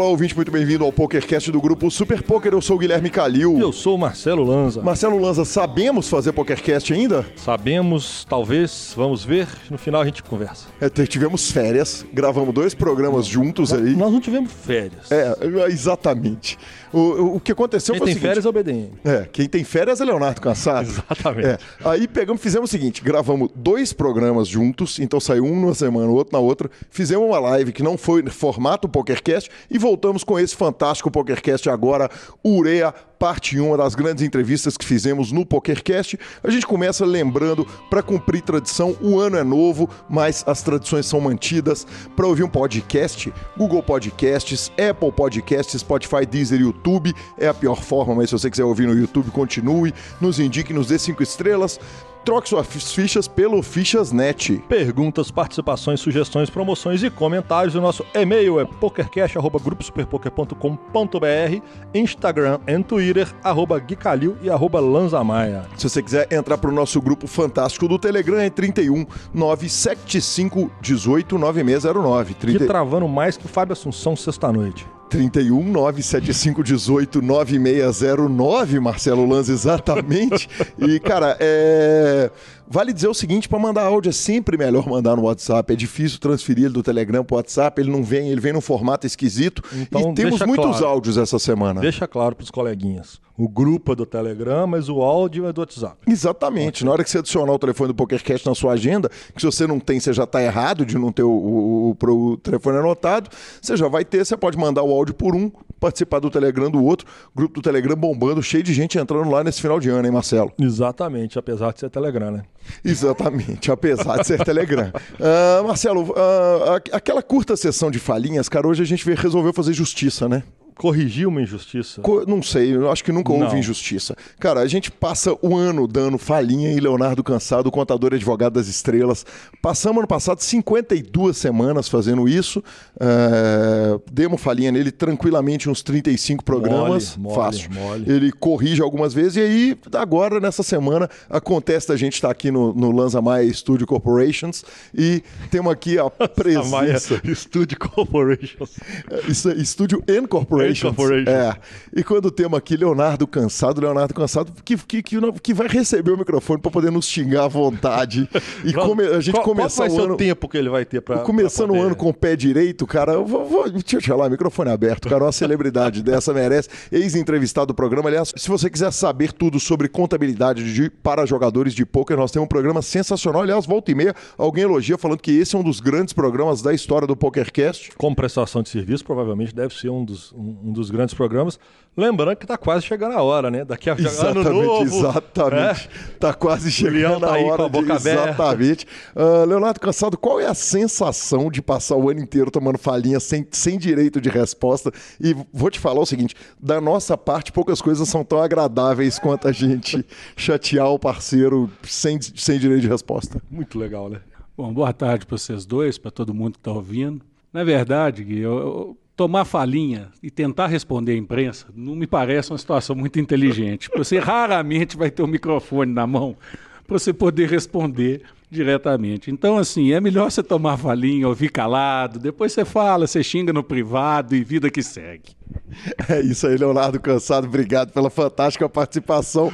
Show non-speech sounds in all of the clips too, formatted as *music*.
Olá, ouvinte, muito bem-vindo ao PokerCast do grupo Super Poker. Eu sou o Guilherme Calil. Eu sou o Marcelo Lanza. Marcelo Lanza, sabemos fazer PokerCast ainda? Sabemos, talvez, vamos ver. No final a gente conversa. É, tivemos férias, gravamos dois programas juntos aí. Nós não tivemos férias. É, exatamente. O, o que aconteceu quem foi tem o seguinte, férias é o BDM. É, quem tem férias é Leonardo Cansado. Exatamente. É, aí pegamos, fizemos o seguinte, gravamos dois programas juntos, então saiu um numa semana, o outro na outra. Fizemos uma live que não foi formato PokerCast e voltamos com esse fantástico PokerCast agora, Urea parte 1, uma das grandes entrevistas que fizemos no PokerCast. A gente começa lembrando, para cumprir tradição, o ano é novo, mas as tradições são mantidas. Para ouvir um podcast, Google Podcasts, Apple Podcasts, Spotify, Deezer, YouTube é a pior forma, mas se você quiser ouvir no YouTube, continue, nos indique, nos dê cinco estrelas. Troque suas fichas pelo Fichasnet. Perguntas, participações, sugestões, promoções e comentários. O nosso e-mail é pokercast.gruposuperpoker.com.br Instagram e Twitter, arroba Guicalil e arroba Lanzamaia. Se você quiser entrar para o nosso grupo fantástico do Telegram, é 31 975 18 9609. Que travando mais que o Fábio Assunção sexta-noite. 31 975 18 9609, Marcelo Lanza, exatamente. e, cara, é. Vale dizer o seguinte, para mandar áudio é sempre melhor mandar no WhatsApp. É difícil transferir ele do Telegram para o WhatsApp, ele não vem, ele vem num formato esquisito. Então, e temos muitos claro. áudios essa semana. Deixa claro para os coleguinhas. O grupo é do Telegram, mas o áudio é do WhatsApp. Exatamente. Na hora que você adicionar o telefone do PokerCast na sua agenda, que se você não tem, você já está errado de não ter o, o, o- o telefone anotado, você já vai ter, você pode mandar o áudio por um, participar do Telegram do outro, grupo do Telegram bombando, cheio de gente entrando lá nesse final de ano, hein, Marcelo? Exatamente, apesar de ser Telegram, né? Exatamente, apesar de ser Telegram. *laughs* Ah, Marcelo, a- aquela curta sessão de falinhas, cara, hoje a gente resolveu fazer justiça, né? Corrigiu uma injustiça. Co- Não sei, eu acho que nunca houve Não. injustiça. Cara, a gente passa o ano dando falinha em Leonardo Cansado, contador e advogado das estrelas. Passamos ano passado 52 semanas fazendo isso. É, demos falinha nele tranquilamente uns 35 programas. mole, fácil. mole. Ele corrige algumas vezes e aí, agora, nessa semana, acontece da gente estar aqui no, no Lanza Maia Studio Corporations e temos aqui a A Maia presença. Studio Corporations. *laughs* Isso é Estúdio N Corporations. N Corporations. É. E quando temos aqui Leonardo Cansado, Leonardo Cansado, que, que, que, que vai receber o microfone para poder nos xingar à vontade. *laughs* E come- a gente qual, começar qual vai o ano. tempo que ele vai ter pra. Começando pra o poder- ano com o pé direito, cara, eu vou, vou, deixa eu te falar, microfone aberto, cara, uma celebridade *laughs* dessa merece. Ex-entrevistado do programa. Aliás, se você quiser saber tudo sobre contabilidade de, para jogadores de pôquer, nós temos um programa sensacional. Aliás, volta e meia, alguém elogia falando que esse é um dos grandes programas da história do PokerCast. Como prestação de serviço, provavelmente deve ser um dos, um, um dos grandes programas. Lembrando que tá quase chegando a hora, né? Daqui a ano Exatamente, novo. exatamente. né? Tá quase Leão chegando tá a hora com a de... boca aberta. Exatamente. Ah, Leonardo Cansado, qual é a sensação de passar o ano inteiro tomando falinha sem, sem direito de resposta? E vou te falar o seguinte, da nossa parte, poucas coisas são tão agradáveis quanto a gente *laughs* chatear o parceiro sem, sem direito de resposta. Muito legal, né? Bom, boa tarde para vocês dois, para todo mundo que está ouvindo. Na verdade, Gui, eu, eu- tomar falinha e tentar responder à imprensa não me parece uma situação muito inteligente. Você *laughs* raramente vai ter um microfone na mão para você poder responder diretamente. Então, assim, é melhor você tomar falinha, ouvir calado, depois você fala, você xinga no privado e vida que segue. É isso aí, Leonardo Cansado. Obrigado pela fantástica participação.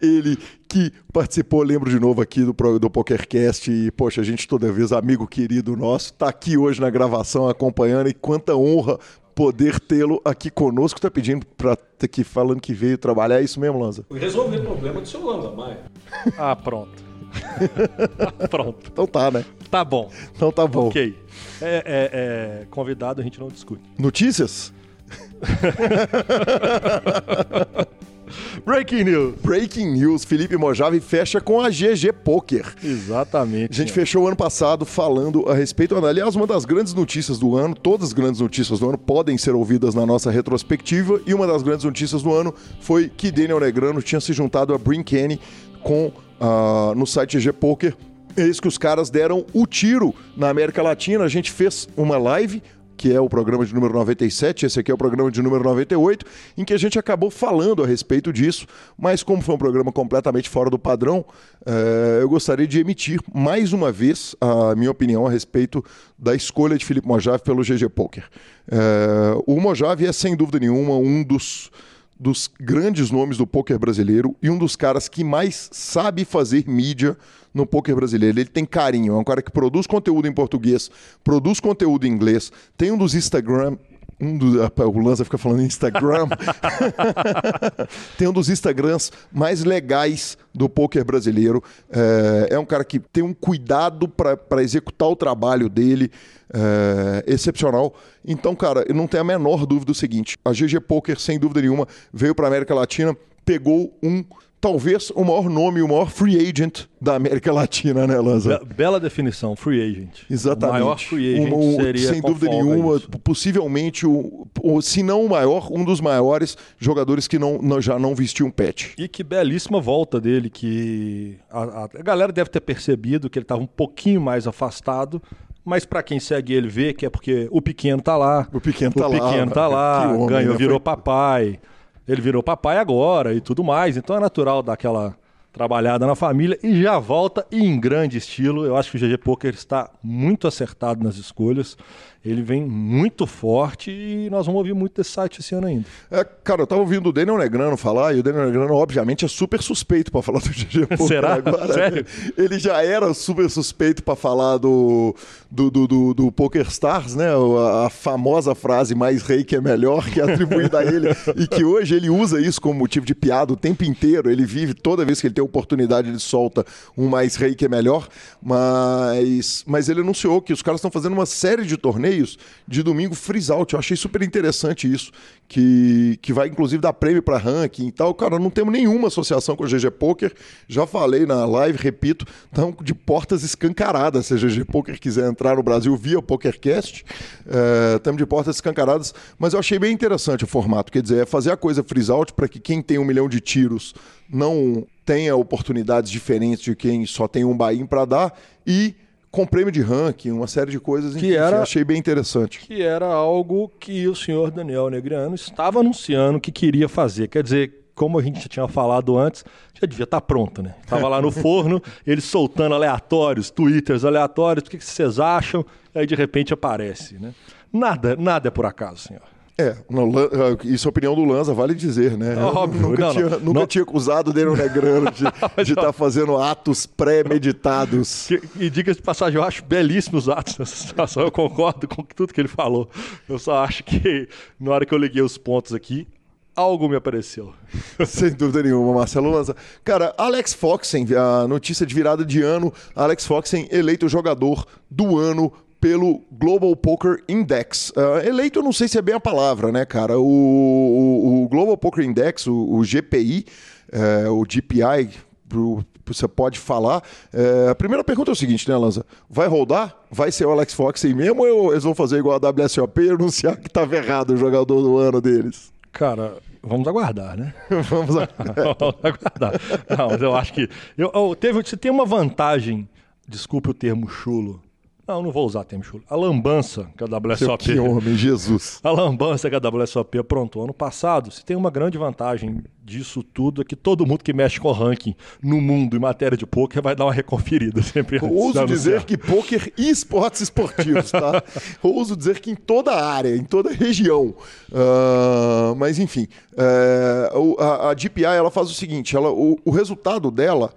Ele que participou, lembro de novo aqui do, do PokerCast e, poxa, a gente toda vez, amigo querido nosso, tá aqui hoje na gravação acompanhando e quanta honra poder tê-lo aqui conosco. Tá pedindo pra ter aqui falando que veio trabalhar, é isso mesmo, Lanza? Resolver o problema do seu Lanza Maia. *laughs* Ah, pronto. *laughs* pronto. Então tá, né? Tá bom. Então tá bom. Ok. É, é- é, convidado a gente não discute. Notícias? *laughs* Breaking news. Breaking news, Felipe Mojave fecha com a GG Poker. Exatamente. A gente fechou o ano passado falando a respeito. Aliás, uma das grandes notícias do ano, todas as grandes notícias do ano podem ser ouvidas na nossa retrospectiva. E uma das grandes notícias do ano foi que Daniel Negrano tinha se juntado a Brin Kenny com, ah, no site GG Poker. Eis que os caras deram o tiro na América Latina. A gente fez uma live que é o programa de número 97, esse aqui é o programa de número 98, em que a gente acabou falando a respeito disso, mas como foi um programa completamente fora do padrão, eh, eu gostaria de emitir mais uma vez a minha opinião a respeito da escolha de Felipe Mojave pelo GG Poker. Eh, o Mojave é, sem dúvida nenhuma, um dos dos grandes nomes do poker brasileiro e um dos caras que mais sabe fazer mídia no poker brasileiro. Ele tem carinho, é um cara que produz conteúdo em português, produz conteúdo em inglês, tem um dos Instagram um do, o Lanza fica falando Instagram. *laughs* tem um dos Instagrams mais legais do poker brasileiro. É, é um cara que tem um cuidado para executar o trabalho dele é, excepcional. Então, cara, eu não tenho a menor dúvida do seguinte: a GG Poker, sem dúvida nenhuma, veio para a América Latina, pegou um talvez o maior nome, o maior free agent da América Latina, né, Lanza? Bela definição, free agent. Exatamente. O maior free agent um, seria Sem dúvida nenhuma, isso. possivelmente, o, o, se não o maior, um dos maiores jogadores que não, não já não vestiu um pet. E que belíssima volta dele, que a, a, galera deve ter percebido que ele estava um pouquinho mais afastado, mas para quem segue ele vê que é porque o pequeno tá lá. O pequeno tá o lá. pequeno tá lá, ganhou, né? virou papai. Ele virou papai agora e tudo mais. Então é natural dar aquela trabalhada na família e já volta e em grande estilo. Eu acho que o GG Poker está muito acertado nas escolhas. Ele vem muito forte e nós vamos ouvir muito desse site esse ano ainda. É, cara, eu tava ouvindo o Daniel Negrano falar, e o Daniel Negrano, obviamente, é super suspeito pra falar do *laughs* GG Poker Será? agora. Sério? Ele já era super suspeito pra falar do, do, do, do, do Poker Stars, né? A, a famosa frase mais rei que é melhor, que é atribuída a ele, *laughs* e que hoje ele usa isso como motivo de piada o tempo inteiro. Ele vive, toda vez que ele tem oportunidade, ele solta um mais rei que é melhor. Mas, mas ele anunciou que os caras estão fazendo uma série de torneios de domingo freeze out. Eu achei super interessante isso, que, que vai inclusive dar prêmio para ranking e tal. Cara, não temos nenhuma associação com o GG Poker. Já falei na live, repito, estão de portas escancaradas. Se a GG Poker quiser entrar no Brasil via PokerCast, estamos de portas escancaradas. Mas eu achei bem interessante o formato. Quer dizer, é fazer a coisa freeze out para que quem tem um milhão de tiros não tenha oportunidades diferentes de quem só tem um buy-in para dar e com prêmio de ranking, uma série de coisas Que enfim, era- achei bem interessante. que era algo que o senhor Daniel Negriano estava anunciando que queria fazer. Quer dizer, como a gente já tinha falado antes, já devia estar pronto, né? Estava lá no forno, *laughs* ele soltando aleatórios, twitters aleatórios, o que que vocês acham? Aí de repente aparece, né? Nada, nada é por acaso, senhor. É, Lan- isso é a opinião do Lanza, vale dizer, né? Óbvio, nunca não, tinha, não. nunca tinha acusado o Daniel Negrano de *laughs* estar fazendo atos pré-meditados. Que- E diga-se de passagem, eu acho belíssimos os atos nessa situação, eu concordo com tudo que ele falou. Eu só acho que na hora que eu liguei os pontos aqui, algo me apareceu. *laughs* Sem dúvida nenhuma, Marcelo Lanza. Cara, Alex Foxen, a notícia de virada de ano, Alex Foxen eleito jogador do ano pelo Global Poker Index. Ah, eleito, eu não sei se é bem a palavra, né, cara? O, o- o Global Poker Index, o, o GPI, eh, o GPI, pro- você pode falar. Eh, a primeira pergunta é o seguinte, né, Lanza? Vai rodar? Vai ser o Alex Foxen mesmo ou eles vão fazer igual a WSOP e anunciar que estava errado o jogador do ano deles? Cara, vamos aguardar, né? *laughs* Vamos *laughs* lá. Vamos aguardar. Não, mas eu acho que. Eu, eu- teve, você tem uma vantagem, desculpe o termo chulo. Não, não vou usar o termo chulo. A lambança que a WSOP. Que homem, Jesus. *laughs* A lambança que a WSOP aprontou ano passado, se tem uma grande vantagem disso tudo é que todo mundo que mexe com ranking no mundo em matéria de poker vai dar uma reconferida sempre Ouso dizer que pôquer e esportes esportivos, tá? *laughs* Ouso dizer que em toda a área, em toda a região. Ah, mas enfim, o- a, a DPI ela faz o seguinte: ela, o, o resultado dela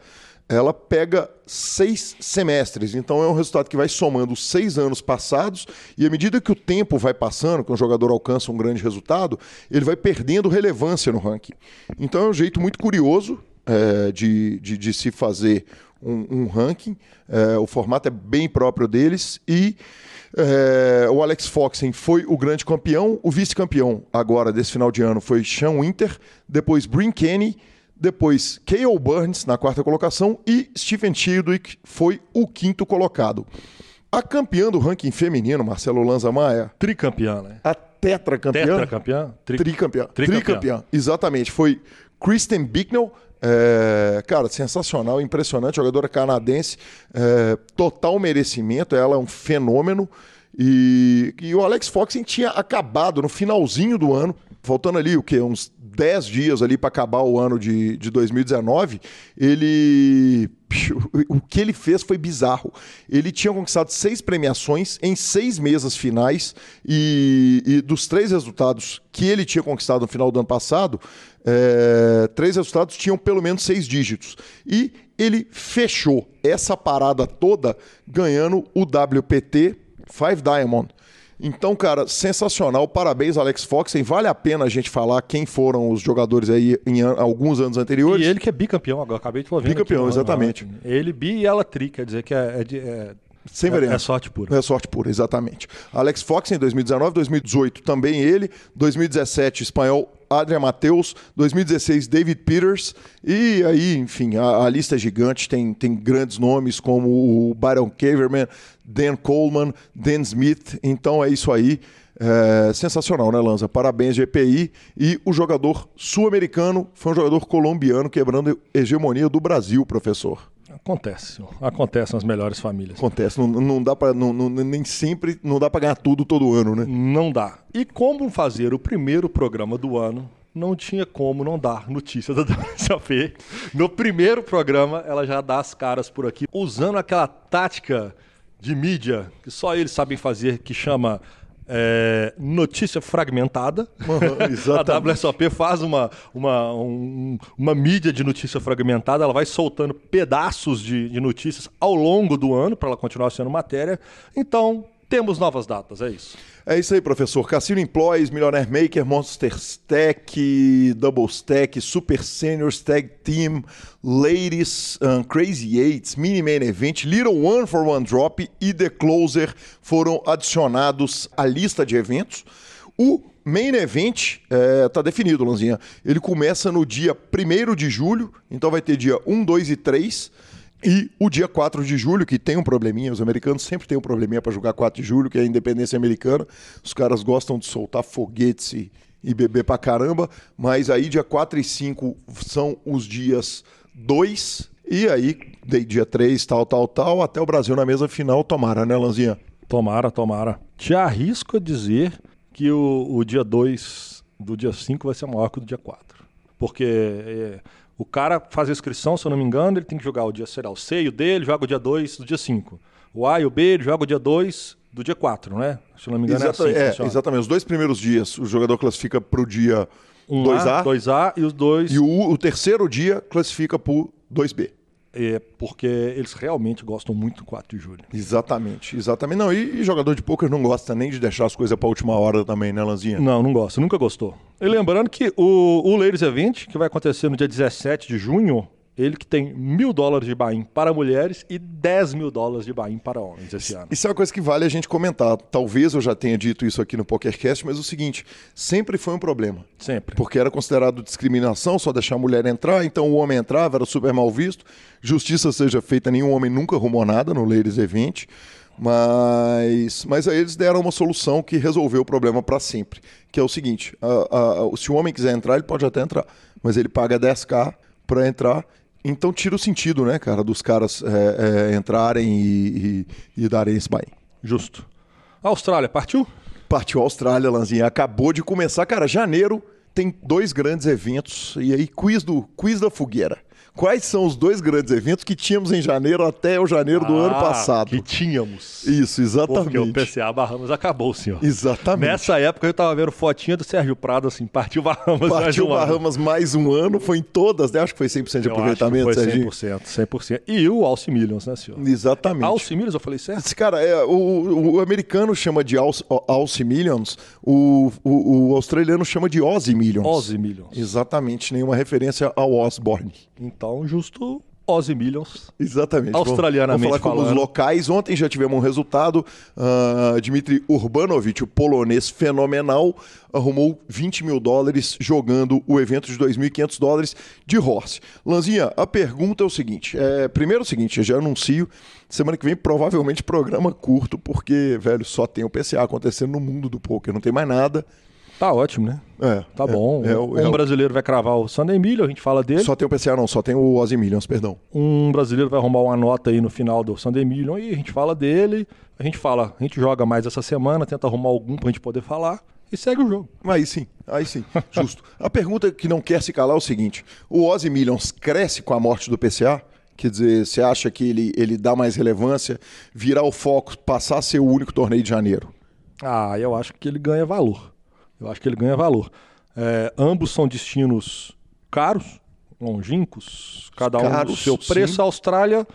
ela pega seis semestres. Então é um resultado que vai somando os seis anos passados, e à medida que o tempo vai passando, que o jogador alcança um grande resultado, ele vai perdendo relevância no ranking. Então é um jeito muito curioso é, de, de, de se fazer um, um ranking. É, o formato é bem próprio deles e. é, o Alex Foxen foi o grande campeão, o vice-campeão agora desse final de ano foi Sean Winter, depois Brin Kenny, depois K.O. Burns na quarta colocação e Stephen Chidwick foi o quinto colocado. A campeã do ranking feminino, Marcelo Lanza Maia, Tricampeã, né? a tetracampeã, Tetracampeã? Tri... tricampeã, Tricampeã. tricampeã, exatamente, foi Kristen Bicknell, é, cara, sensacional, impressionante, jogadora canadense, é, total merecimento, ela é um fenômeno E, e o Alex Foxen tinha acabado no finalzinho do ano, faltando ali o que uns 10 dias ali para acabar o ano de, de 2019, ele o que ele fez foi bizarro. Ele tinha conquistado seis premiações em seis mesas finais e, e dos três resultados que ele tinha conquistado no final do ano passado, é, três resultados tinham pelo menos seis dígitos. E ele fechou essa parada toda ganhando o WPT Five Diamond. Então, cara, sensacional. Parabéns, Alex Foxen. Vale a pena a gente falar quem foram os jogadores aí em an alguns anos anteriores. E ele que é bicampeão agora, acabei de ouvir. Bicampeão, aqui, exatamente. Ele bi e ela tri, quer dizer que é, é, é sem variante. É, é, sorte pura. É sorte pura, exatamente. Alex Fox em 2019, 2018 também ele, 2017 espanhol Adrian Mateus, 2016 David Peters e aí, enfim, a, a, lista é gigante, tem, tem grandes nomes como o Byron Caverman, Dan Coleman, Dan Smith, então é isso aí. É, sensacional, né, Lanza? Parabéns, GPI. E o jogador sul-americano foi um jogador colombiano quebrando a hegemonia do Brasil, professor. Acontece, acontece nas melhores famílias. Acontece, não, não dá para nem sempre não dá para ganhar tudo todo ano, né? Não dá. E como fazer o primeiro programa do ano? Não tinha como não dar notícia da *laughs* WSOP. No primeiro programa, ela já dá as caras por aqui, usando aquela tática de mídia que só eles sabem fazer, que chama é, notícia fragmentada. Uhum, *laughs* a WSOP faz uma, uma, um, uma mídia de notícia fragmentada, ela vai soltando pedaços de, de notícias ao longo do ano para ela continuar sendo matéria. Então, temos novas datas, é isso. É isso aí, professor. Cassino Employees, Millionaire Maker, Monster Stack, Double Stack, Super Seniors, Tag Team, Ladies, um, Crazy Eights, Mini Main Event, Little One for One Drop e The Closer foram adicionados à lista de eventos. O Main Event está é, definido, Lanzinha. Ele começa no dia 1 de julho, então vai ter dia 1, 2 e 3. E o dia 4 de julho, que tem um probleminha, os americanos sempre têm um probleminha para jogar 4 de julho, que é a independência americana. Os caras gostam de soltar foguetes e, e beber pra caramba, mas aí dia 4 e 5 são os dias 2, e aí dia 3, tal, tal, tal, até o Brasil na mesa final, tomara, né, Lanzinha? Tomara, tomara. Te arrisco a dizer que o, o dia 2 do dia 5 vai ser maior que o do dia 4. Porque é, o cara faz a inscrição, se eu não me engano, ele tem que jogar o dia, será o seio dele, joga o dia 2 do dia 5. O A e o B, ele joga o dia 2 do dia 4, né? Se eu não me engano Exata, é assim. É, exatamente. Os dois primeiros dias, o jogador classifica para o dia 2A. 2A e os dois. E o, o terceiro dia classifica para o 2B. É porque eles realmente gostam muito do 4 de julho. Exatamente, exatamente. Não, e, e jogador de poker não gosta nem de deixar as coisas para a última hora também, né, Lanzinha? Não, não gosta, nunca gostou. E lembrando que o, o Ladies Event, que vai acontecer no dia 17 de junho, ele que tem mil dólares de buy para mulheres e 10 mil dólares de buy para homens esse ano. Isso é uma coisa que vale a gente comentar. Talvez eu já tenha dito isso aqui no PokerCast, mas é o seguinte, sempre foi um problema. Sempre. Porque era considerado discriminação só deixar a mulher entrar, então o homem entrava, era super mal visto. Justiça seja feita, nenhum homem nunca arrumou nada no Ladies Event. Mas, mas aí eles deram uma solução que resolveu o problema para sempre. Que é o seguinte: a, a, se o homem quiser entrar, ele pode até entrar, mas ele paga 10k para entrar então tira o sentido, né, cara, dos caras é, é, entrarem e, e, e, darem esse buy. Justo. Austrália, partiu? Partiu a Austrália, Lanzinha. Acabou de começar. Cara, janeiro tem dois grandes eventos. E aí, quiz, do, quiz da fogueira quais são os dois grandes eventos que tínhamos em janeiro até o janeiro do ah, ano passado. Que tínhamos. Isso, exatamente. Porque o PCA Bahamas acabou, senhor. Exatamente. Nessa época eu tava vendo fotinha do Sérgio Prado, assim, partiu Bahamas partiu mais um Bahamas ano. mais um ano, foi em todas, né? Acho que foi 100% de eu aproveitamento, acho que foi 100%, Serginho. 100%. E o Alce Millions, né, senhor? Exatamente. Alce Millions, eu falei certo? Esse cara, é, o, o americano chama de Alce, Alce Millions, o, o, o, australiano chama de Ozzy Millions. Ozzy Millions. Exatamente, nenhuma referência ao Osborne. Então, justo Ozzy Millions. Exatamente. Australianamente Vamos falar falando. com os locais. Ontem já tivemos um resultado. Uh, Dmitry Urbanovic, o polonês fenomenal, arrumou 20 mil dólares jogando o evento de 2.500 dólares de horse. Lanzinha, a pergunta é o seguinte. É, primeiro é o seguinte, eu já anuncio, semana que vem provavelmente programa curto, porque, velho, só tem o PCA acontecendo no mundo do poker, não tem mais nada. Tá ótimo, né? É, Tá é, bom. é um é o- brasileiro vai cravar o Sunday Emílio, a gente fala dele. Só tem o PCA, não, só tem o Ozzy Millions, perdão. Um brasileiro vai arrumar uma nota aí no final do Sunday Million e a gente fala dele. A gente fala, a gente joga mais essa semana, tenta arrumar algum pra gente poder falar e segue o jogo. Aí sim, aí sim, justo. A pergunta que não quer se calar é o seguinte: o Ozzy Millions cresce com a morte do PCA? Quer dizer, você acha que ele, ele dá mais relevância, virar o foco, passar a ser o único torneio de janeiro? Ah, eu acho que ele ganha valor. Eu acho que ele ganha valor. É, ambos são destinos caros, longínquos, cada um Caros, o seu preço. sim. A Austrália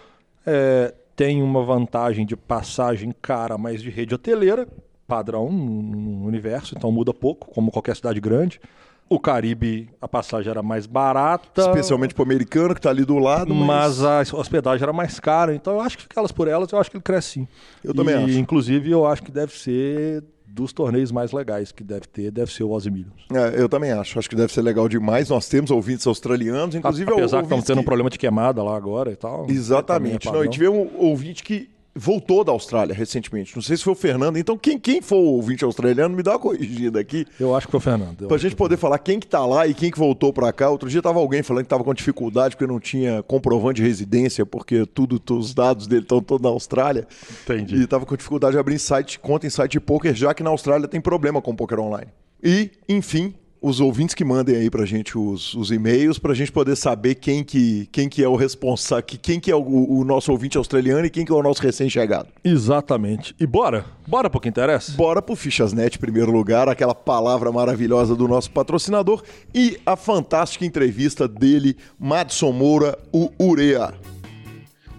é, tem uma vantagem de passagem cara, mas de rede hoteleira, padrão no universo, então muda pouco, como qualquer cidade grande. O Caribe, a passagem era mais barata. Especialmente pro americano que tá ali do lado, mas, Mas a hospedagem era mais cara, então eu acho que elas por elas, eu acho que ele cresce sim. Eu também E, acho. Inclusive, eu acho que deve ser dos torneios mais legais que deve ter, deve ser o Ozzy Millions. É, eu também acho. Acho que deve ser legal demais. Nós temos ouvintes australianos, inclusive Apesar que estamos ouvintes tendo um que- problema de queimada lá agora e tal. Exatamente. Não, e tivemos um ouvinte que voltou da Austrália recentemente. Não sei se foi o Fernando. Então, quem, quem for o ouvinte australiano, me dá uma corrigida aqui. Eu acho que foi o Fernando. Pra acho gente poder falar quem que tá lá e quem que voltou pra cá. Outro dia tava alguém falando que tava com dificuldade porque não tinha comprovante de residência, porque tudo, os dados dele estão todos na Austrália. Entendi. E tava com dificuldade de abrir site, conta em site de poker, já que na Austrália tem problema com poker online. E, enfim, os ouvintes que mandem aí pra gente os, os e-mails pra gente poder saber quem que, quem que é o responsável, que- quem que é o, o nosso ouvinte australiano e quem que é o nosso recém-chegado. Exatamente. E bora? Bora pro que interessa? Bora pro Fichasnet, em primeiro lugar, aquela palavra maravilhosa do nosso patrocinador e a fantástica entrevista dele, Madson Moura, o Urea.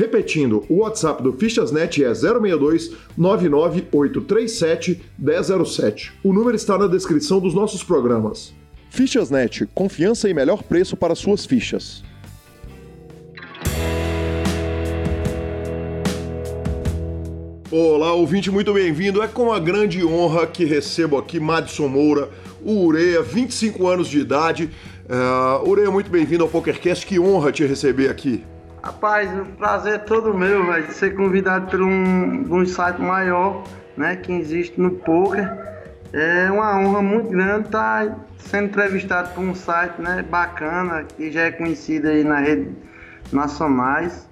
Repetindo, o WhatsApp do Fichasnet é 062 99837 1007. O número está na descrição dos nossos programas. Fichasnet, confiança e melhor preço para suas fichas. Olá, ouvinte, muito bem-vindo. É com uma grande honra que recebo aqui Madison Moura, o Ureia, 25 anos de idade. Uh, Ureia, muito bem-vindo ao PokerCast. Que honra te receber aqui. Rapaz, o prazer é todo meu, velho, de ser convidado por um, um site maior, né, que existe no poker. É uma honra muito grande estar sendo entrevistado por um site, né, bacana, que já é conhecido aí na rede nacionais.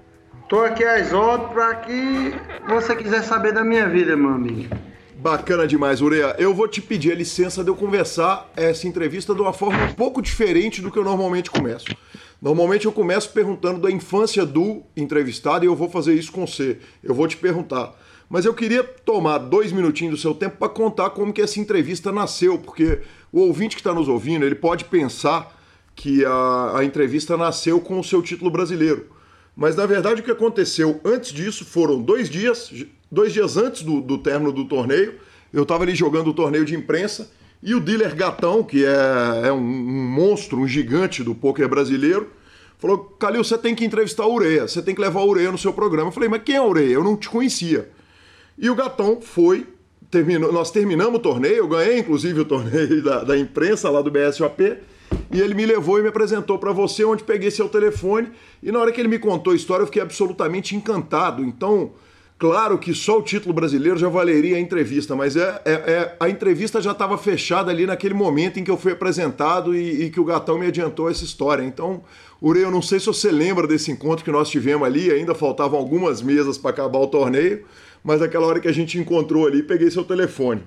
Tô aqui às ordens para que você quiser saber da minha vida, meu amigo. Bacana demais, Ureia. Eu vou te pedir a licença de eu conversar essa entrevista de uma forma um pouco diferente do que eu normalmente começo. Normalmente eu começo perguntando da infância do entrevistado e eu vou fazer isso com você. Eu vou te perguntar. Mas eu queria tomar dois minutinhos do seu tempo para contar como que essa entrevista nasceu, porque o ouvinte que está nos ouvindo, ele pode pensar que a, a entrevista nasceu com o seu título brasileiro. Mas na verdade o que aconteceu antes disso foram dois dias, dois dias antes do, do término do torneio. Eu estava ali jogando o torneio de imprensa e o dealer Gatão, que é, é um, um, monstro, um gigante do poker brasileiro, falou: Calil, você tem que entrevistar a Ureia, você tem que levar a Ureia no seu programa. Eu falei: Mas quem é a Ureia? Eu não te conhecia. E o Gatão foi, terminou, nós terminamos o torneio, eu ganhei inclusive o torneio *laughs* da, da imprensa lá do BSOP. E ele me levou e me apresentou para você, onde peguei seu telefone. E na hora que ele me contou a história, eu fiquei absolutamente encantado. Então, claro que só o título brasileiro já valeria a entrevista, mas é, é, é a entrevista já estava fechada ali naquele momento em que eu fui apresentado e, e, que o Gatão me adiantou essa história. Então, Urei, eu não sei se você lembra desse encontro que nós tivemos ali, ainda faltavam algumas mesas para acabar o torneio, mas naquela hora que a gente encontrou ali, peguei seu telefone.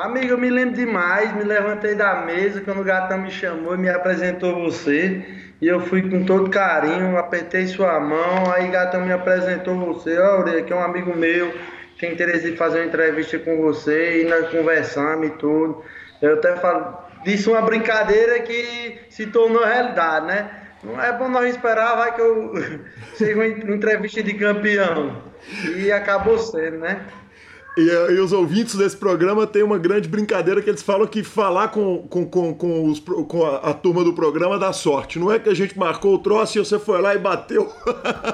Amigo, eu me lembro demais, me levantei da mesa quando o gatão me chamou e me apresentou você. E eu fui com todo carinho, apertei sua mão, aí o gatão me apresentou você. Ó, Aurelia, que é um amigo meu, tem interesse em fazer uma entrevista com você, e nós conversamos e tudo. Eu até falo, disse uma brincadeira que se tornou realidade, né? Não é bom nós esperar, vai que eu *laughs* seja uma entrevista de campeão. E acabou sendo, né? E, e, os ouvintes desse programa têm uma grande brincadeira que eles falam que falar com, com, com, com, os, com a, a, turma do programa dá sorte. Não é que a gente marcou o troço e você foi lá e bateu.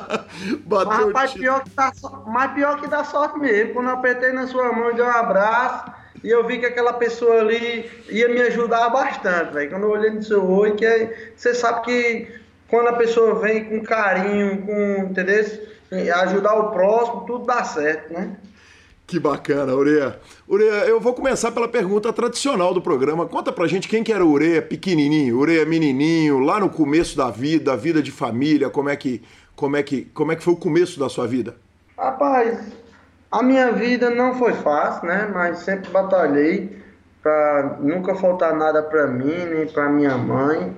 *laughs* bateu mas, rapaz, pior que dá, mas pior que dá sorte mesmo. Quando eu apertei na sua mão e dei um abraço, e eu vi que aquela pessoa ali ia me ajudar bastante, velho. Quando eu olhei no seu olho, que é, você sabe que quando a pessoa vem com carinho, com, entendeu? Ajudar o próximo, tudo dá certo, né? Que bacana, Ureia. Ureia, eu vou começar pela pergunta tradicional do programa. Conta pra gente quem que era Ureia pequenininho, Ureia menininho, lá no começo da vida, a vida de família, como é que, como é que, como é que foi o começo da sua vida? Rapaz, a minha vida não foi fácil, né? Mas sempre batalhei para nunca faltar nada para mim, nem para minha mãe.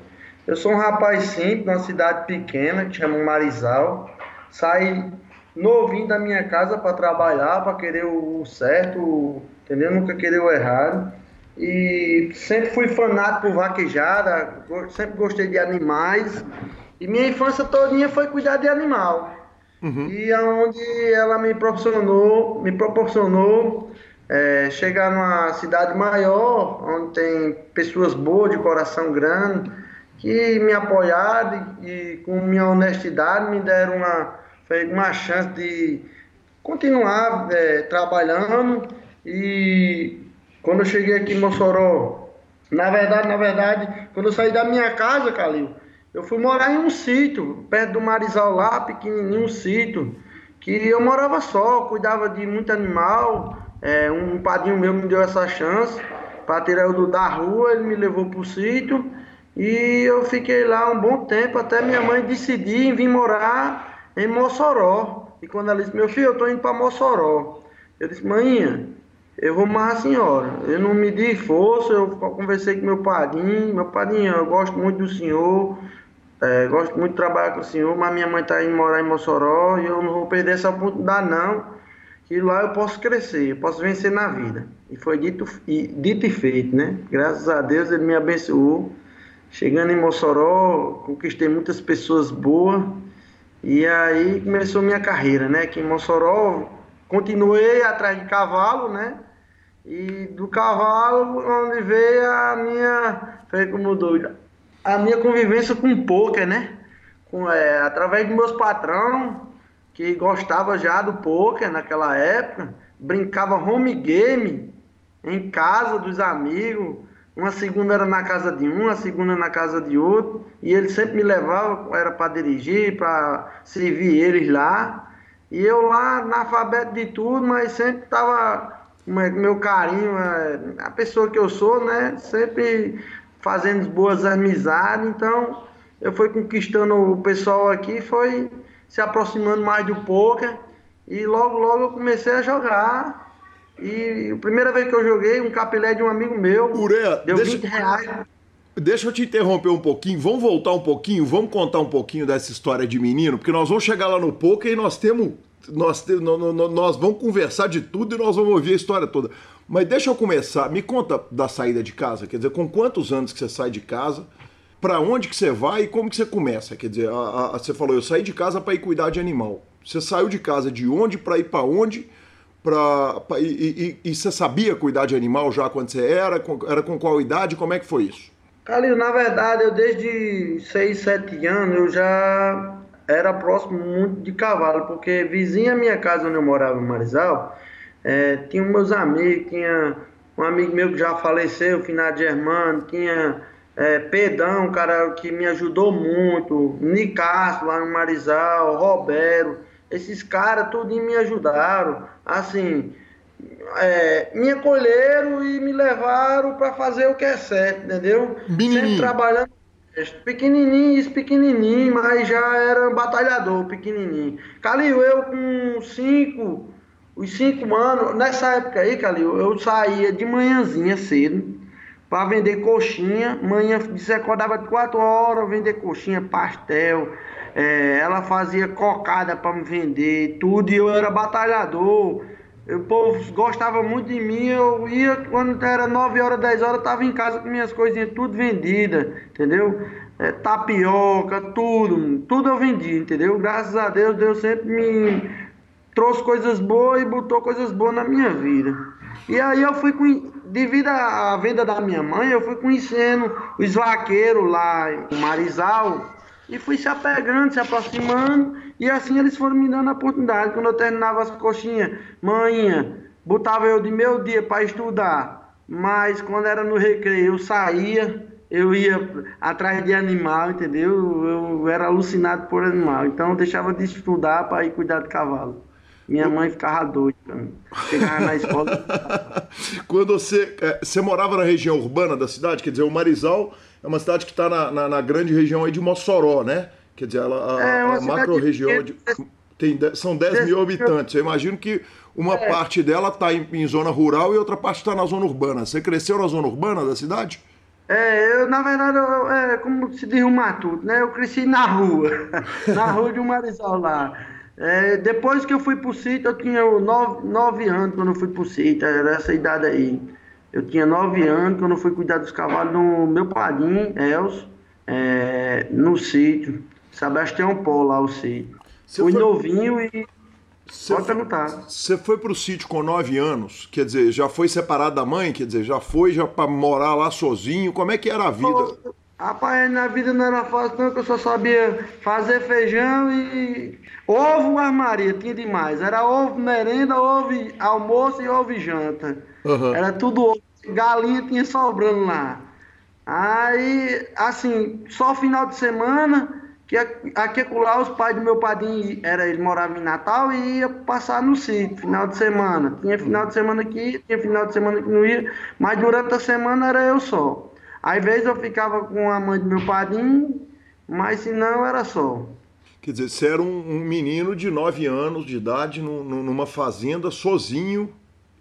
Eu sou um rapaz simples, numa cidade pequena que chama Marizal. Saí novinho da minha casa para trabalhar, para querer o certo, entendeu? Nunca querer o errado. E sempre fui fanático por vaquejada, sempre gostei de animais. E minha infância todinha foi cuidar de animal. Uhum. E aonde ela me proporcionou, me proporcionou é, chegar numa cidade maior, onde tem pessoas boas, de coração grande, que me apoiaram e, e com minha honestidade me deram uma foi uma chance de continuar é, trabalhando. E quando eu cheguei aqui em Mossoró, na verdade, na verdade, quando eu saí da minha casa, Calil, eu fui morar em um sítio, perto do Marizal lá, pequenininho, um sítio, que eu morava só, cuidava de muito animal, é, um padrinho meu me deu essa chance para tirar eu da rua, ele me levou para o sítio. E eu fiquei lá um bom tempo até minha mãe decidir vir morar em Mossoró. E quando ela disse, meu filho, eu estou indo para Mossoró. Eu disse, mãinha, eu vou mais a senhora. Eu não me di força, eu conversei com meu padrinho. Meu padrinho, eu gosto muito do senhor, é, gosto muito de trabalhar com o senhor, mas minha mãe está indo morar em Mossoró e eu não vou perder essa oportunidade não. Que lá eu posso crescer, eu posso vencer na vida. E foi dito e, dito e feito, né? Graças a Deus ele me abençoou. Chegando em Mossoró, conquistei muitas pessoas boas e aí começou minha carreira, né? Aqui em Mossoró, continuei atrás de cavalo, né? E do cavalo, onde veio a minha, foi como doido, a minha convivência com poker, né? Com, é, através dos meus patrão, que gostava já do poker naquela época, brincava home game em casa dos amigos, uma segunda era na casa de um, a segunda na casa de outro, e ele sempre me levava, era para dirigir, para servir eles lá. E eu lá, analfabeto de tudo, mas sempre estava meu carinho, é, a pessoa que eu sou, né? Sempre fazendo boas amizades. Então, eu fui conquistando o pessoal aqui, foi se aproximando mais do poker. E logo, logo eu comecei a jogar. E a primeira vez que eu joguei, um capilé de um amigo meu. Ureia, deu deixa, 20 reais. Deixa eu te interromper um pouquinho. Vamos voltar um pouquinho, vamos contar um pouquinho dessa história de menino, porque nós vamos chegar lá no poker e nós temos. Nós, te, nós, nós vamos conversar de tudo e nós vamos ouvir a história toda. Mas deixa eu começar. Me conta da saída de casa. Quer dizer, com quantos anos que você sai de casa? Para onde que você vai e como que você começa? Quer dizer, a, a, você falou, eu saí de casa para ir cuidar de animal. Você saiu de casa de onde para ir para onde? E, e, e, você sabia cuidar de animal já quando você era? Era com qual idade? Como é que foi isso? Calil, na verdade, eu desde 6, 7 anos eu já era próximo muito de cavalo, porque vizinha minha casa onde eu morava em Marizal, é, tinha meus amigos, tinha um amigo meu que já faleceu, finado Germano, tinha é, Pedão, um cara que me ajudou muito, Nicasso lá no Marizal, Roberto, esses caras tudo me ajudaram, assim, é, me acolheram e me levaram para fazer o que é certo, entendeu? Sempre trabalhando pequenininho, pequenininho, mas já era batalhador, pequenininho. Calil, eu com cinco, os cinco anos, nessa época aí, Calil, eu saía de manhãzinha cedo para vender coxinha. Manhã, você acordava de quatro horas, vender coxinha, pastel, é, ela fazia cocada para me vender, tudo, e eu era batalhador. O povo gostava muito de mim, eu ia quando era 9 horas, 10 horas, eu tava em casa com minhas coisinhas tudo vendida, entendeu? É, tapioca, tudo, tudo eu vendia, entendeu? Graças a Deus, Deus sempre me trouxe coisas boas e botou coisas boas na minha vida. E aí eu fui, devido à venda da minha mãe, eu fui conhecendo os vaqueiros lá em Marizal e fui se apegando, se aproximando e assim eles foram me dando a oportunidade. Quando eu terminava as coxinhas, manhã, botava eu de meu dia para estudar, mas quando era no recreio eu saía, eu ia atrás de animal, entendeu? Eu era alucinado por animal, então eu deixava de estudar para ir cuidar de cavalo. Minha mãe ficava doida. Chegava na escola. *laughs* Quando você, é, você morava na região urbana da cidade, quer dizer, o Marizal é uma cidade que está na, na, na, grande região aí de Mossoró, né? Quer dizer, ela, a, é a macro-região de, tem, são 10 mil habitantes. Eu imagino que uma é. parte dela está em, em, zona rural e outra parte está na zona urbana. Você cresceu na zona urbana da cidade? É, eu, na verdade, eu, é, como se diz o matuto, né? Eu cresci na rua, *laughs* na rua de um Marizal lá. É, depois que eu fui pro sítio, eu tinha nove, nove anos quando eu fui pro sítio, era essa idade aí. Eu tinha nove anos quando eu fui cuidar dos cavalos do meu padrinho, Elcio, é, no sítio. Sebastião Pó, lá o sítio. Você fui foi... novinho e. Você Pode perguntar. Você foi pro sítio com nove anos, quer dizer, já foi separado da mãe, quer dizer, já foi já para morar lá sozinho. Como é que era a vida? Rapaz, na vida não era fácil, não, que eu só sabia fazer feijão e ovo armaria, tinha demais. Era ovo merenda, ovo almoço e ovo janta. Uhum. Era tudo ovo. Galinha tinha sobrando lá. Aí, assim, só final de semana, que aqui lá os pais do meu padrinho, era, ele morava em Natal e ia passar no sítio, final de semana. Tinha final de semana aqui, tinha final de semana que não ia, mas durante a semana era eu só. Às vezes eu ficava com a mãe do meu padrinho, mas se não era só. Quer dizer, você era um, um menino de 9 anos de idade numa fazenda sozinho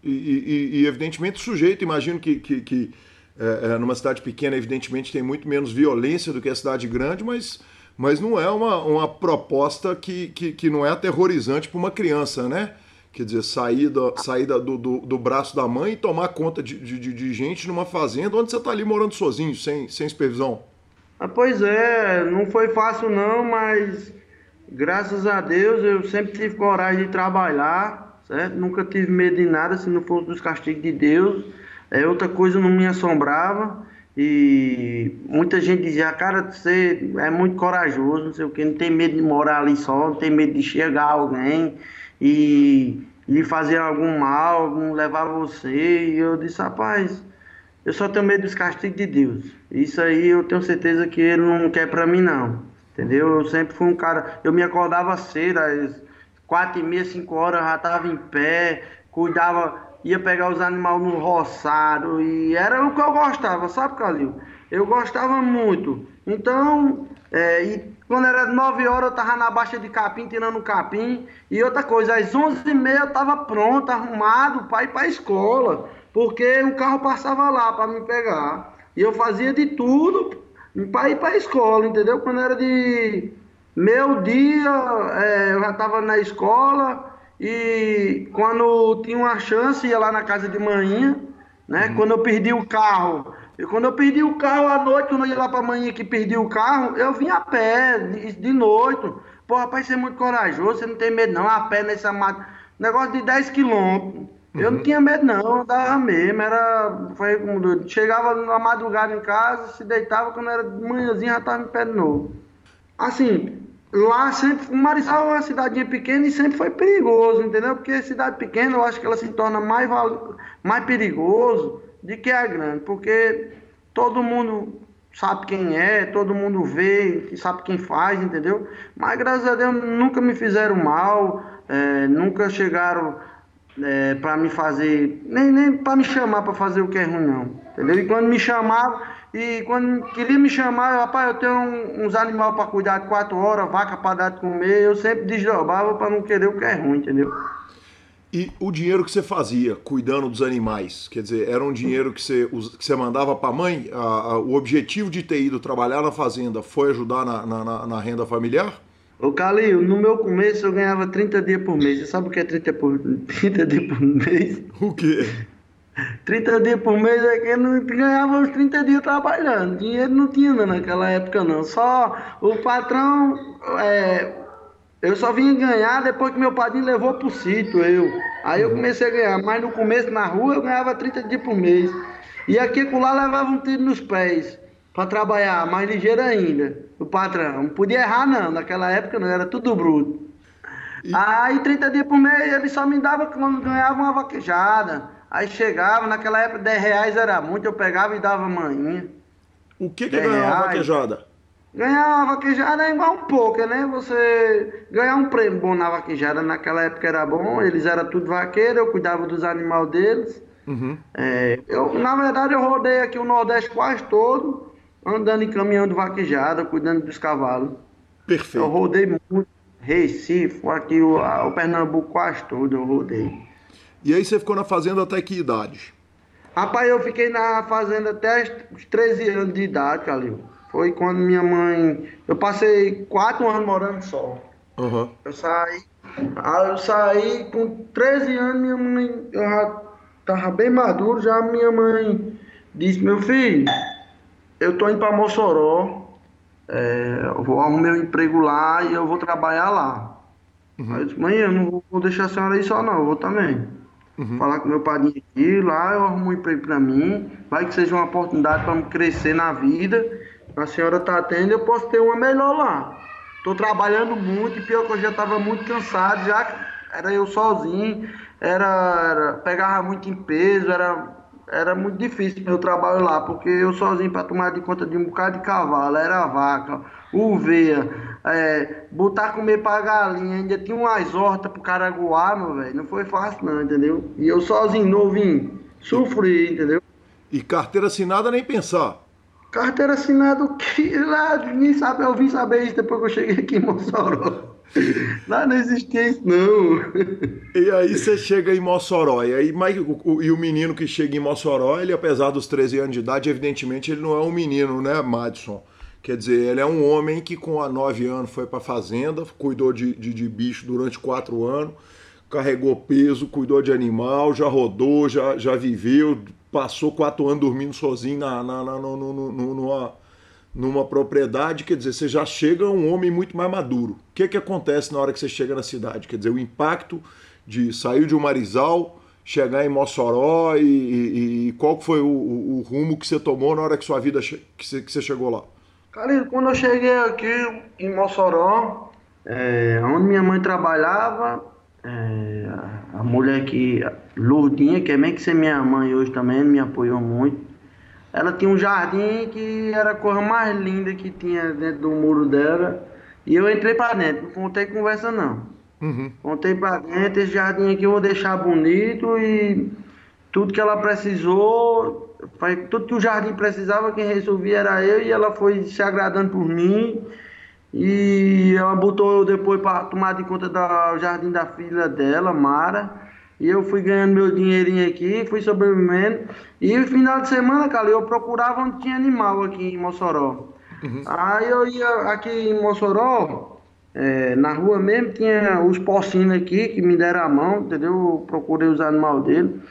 e, e, e, evidentemente sujeito, imagino que, que, que é, é, numa cidade pequena, evidentemente tem muito menos violência do que a cidade grande, mas, mas não é uma, uma proposta que, que, que não é aterrorizante para uma criança, né? Quer dizer, sair, da, sair do, do, do, braço da mãe e tomar conta de, de, de gente numa fazenda onde você está ali morando sozinho, sem, sem supervisão. Ah, pois é, não foi fácil não, mas graças a Deus eu sempre tive coragem de trabalhar, certo? Nunca tive medo de nada se não fosse dos castigos de Deus. É, outra coisa não me assombrava. E muita gente dizia, cara, você é muito corajoso, não sei o que, não tem medo de morar ali só, não tem medo de chegar alguém e lhe fazer algum mal, algum levar você. E eu disse, rapaz, eu só tenho medo dos castigos de Deus. Isso aí eu tenho certeza que ele não quer para mim não. Entendeu? Eu sempre fui um cara, eu me acordava cedo, quatro e meia, cinco horas, já estava em pé, cuidava, ia pegar os animais no roçado, e era o que eu gostava, sabe, Calil? Eu gostava muito. Então, é, e quando era 9 horas eu tava na baixa de capim, tirando capim. E outra coisa, às 11h30 eu tava pronto, arrumado para ir para a escola. Porque o carro passava lá para me pegar. E eu fazia de tudo para ir para a escola, entendeu? Quando era de meu dia, é, eu já tava na escola. E quando tinha uma chance, ia lá na casa de manhã. Né? Uhum. Quando eu perdi o carro, e quando eu perdi o carro à noite, quando eu ia lá pra manhã que perdi o carro, eu vim a pé, de, de noite. Pô, rapaz, você é muito corajoso, você não tem medo não, a pé nessa mata. Negócio de 10 quilômetros. Uhum. Eu não uhum. tinha medo não, andava mesmo, era. Foi como Chegava na madrugada em casa, se deitava, quando era de manhãzinha já tava em pé de novo. Assim, lá sempre, o é uma cidadinha pequena e sempre foi perigoso, entendeu? Porque cidade pequena eu acho que ela se torna mais, mais perigoso de que é grande, porque todo mundo sabe quem é, todo mundo vê, sabe quem faz, entendeu? Mas graças a Deus nunca me fizeram mal, é, nunca chegaram é, para me fazer, nem, nem para me chamar para fazer o que é ruim, não. Entendeu? E quando me chamavam, e quando queria me chamar, rapaz, eu tenho uns animais para cuidar de quatro horas, vaca para dar de comer, eu sempre desdobrava para não querer o que é ruim, entendeu? E o dinheiro que você fazia cuidando dos animais, quer dizer, era um dinheiro que você, que você mandava para a mãe? o objetivo de ter ido trabalhar na fazenda foi ajudar na, na, na renda familiar? Ô Calil, no meu começo eu ganhava 30 dias por mês. Você sabe o que é 30, por, *laughs* 30 dias por mês? O quê? 30 dias por mês é que eu não ganhava os 30 dias trabalhando. Dinheiro não tinha naquela época não. Só o patrão é, Eu só vim ganhar depois que meu padrinho levou pro sítio, eu. Aí eu comecei a ganhar, mas no começo na rua eu ganhava 30 dias por mês. E aqui com lá levava um tiro nos pés para trabalhar, mais ligeiro ainda, o patrão. Não podia errar não, naquela época não, era tudo bruto. E... Aí 30 dias por mês ele só me dava quando ganhava uma vaquejada. Aí chegava, naquela época 10 reais era muito, eu pegava e dava manhinha. O que que ganhava uma vaquejada? Ganhar uma vaquejada é igual um poker, né? Você ganhar um prêmio bom na vaquejada naquela época era bom, eles eram tudo vaqueiro, eu cuidava dos animais deles. Uhum. É, eu, na verdade, eu rodei aqui o Nordeste quase todo, andando em caminhão de vaquejada, cuidando dos cavalos. Perfeito. Eu rodei muito, Recife, aqui o, o Pernambuco quase todo eu rodei. E aí você ficou na fazenda até que idade? Rapaz, eu fiquei na fazenda até os 13 anos de idade, Calil. Foi quando minha mãe. Eu passei quatro anos morando só. Uhum. Eu saí. Eu saí com 13 anos, minha mãe. Eu já tava bem maduro, já minha mãe disse, meu filho, eu tô indo pra Mossoró. É, eu vou arrumar meu emprego lá e eu vou trabalhar lá. Uhum. Aí eu disse, mãe, eu não vou deixar a senhora aí só não, eu vou também. Uhum. Falar com meu padrinho aqui, lá eu arrumo um emprego para mim, vai que seja uma oportunidade para me crescer na vida a senhora está tendo, eu posso ter uma melhor lá. Estou trabalhando muito, e pior que eu já estava muito cansado, já era eu sozinho, era, era, pegava muito em peso, era, era muito difícil meu trabalho lá, porque eu sozinho para tomar de conta de um bocado de cavalo, era vaca, uveia, é, botar comer para galinha, ainda tinha umas hortas pro caraguá, meu velho, não foi fácil não, entendeu? E eu sozinho, novinho, sofri, entendeu? E carteira assinada nem pensar. Carteira assinada que *laughs* lá, ninguém sabe, eu vim saber isso depois que eu cheguei aqui em Mossoró. *laughs* Lá não existia isso, não. E aí você chega em Mossoró, e aí mas, o, e o menino que chega em Mossoró, ele apesar dos 13 anos de idade, evidentemente ele não é um menino, né, Madison? Quer dizer, ele é um homem que com a 9 anos foi para fazenda, cuidou de, de, de bicho durante 4 anos, carregou peso, cuidou de animal, já rodou, já, já viveu, passou quatro anos dormindo sozinho na, na, na, no, no, no, numa, numa propriedade, quer dizer, você já chega um homem muito mais maduro. O que, que acontece na hora que você chega na cidade? Quer dizer, o impacto de sair de um Marizal, chegar em Mossoró e, e, e qual foi o, o, rumo que você tomou na hora que sua vida que você, que você chegou lá? Cara, quando eu cheguei aqui em Mossoró, é, onde minha mãe trabalhava, é, a mulher que, Lourdinha, que é meio que ser minha mãe hoje também, me apoiou muito. Ela tinha um jardim que era a coisa mais linda que tinha dentro do muro dela. E eu entrei para dentro, não contei conversa não. Uhum. Contei para dentro, esse jardim aqui eu vou deixar bonito e tudo que ela precisou, tudo que o jardim precisava, quem resolvia era eu e ela foi se agradando por mim. E ela botou eu depois para tomar de conta do jardim da filha dela, Mara. E eu fui ganhando meu dinheirinho aqui, fui sobrevivendo. E no final de semana, cara, eu procurava onde tinha animal aqui em Mossoró. Uhum. Aí eu ia aqui em Mossoró, é, na rua mesmo, tinha os porcinos aqui que me deram a mão, entendeu? Eu procurei os animais dele.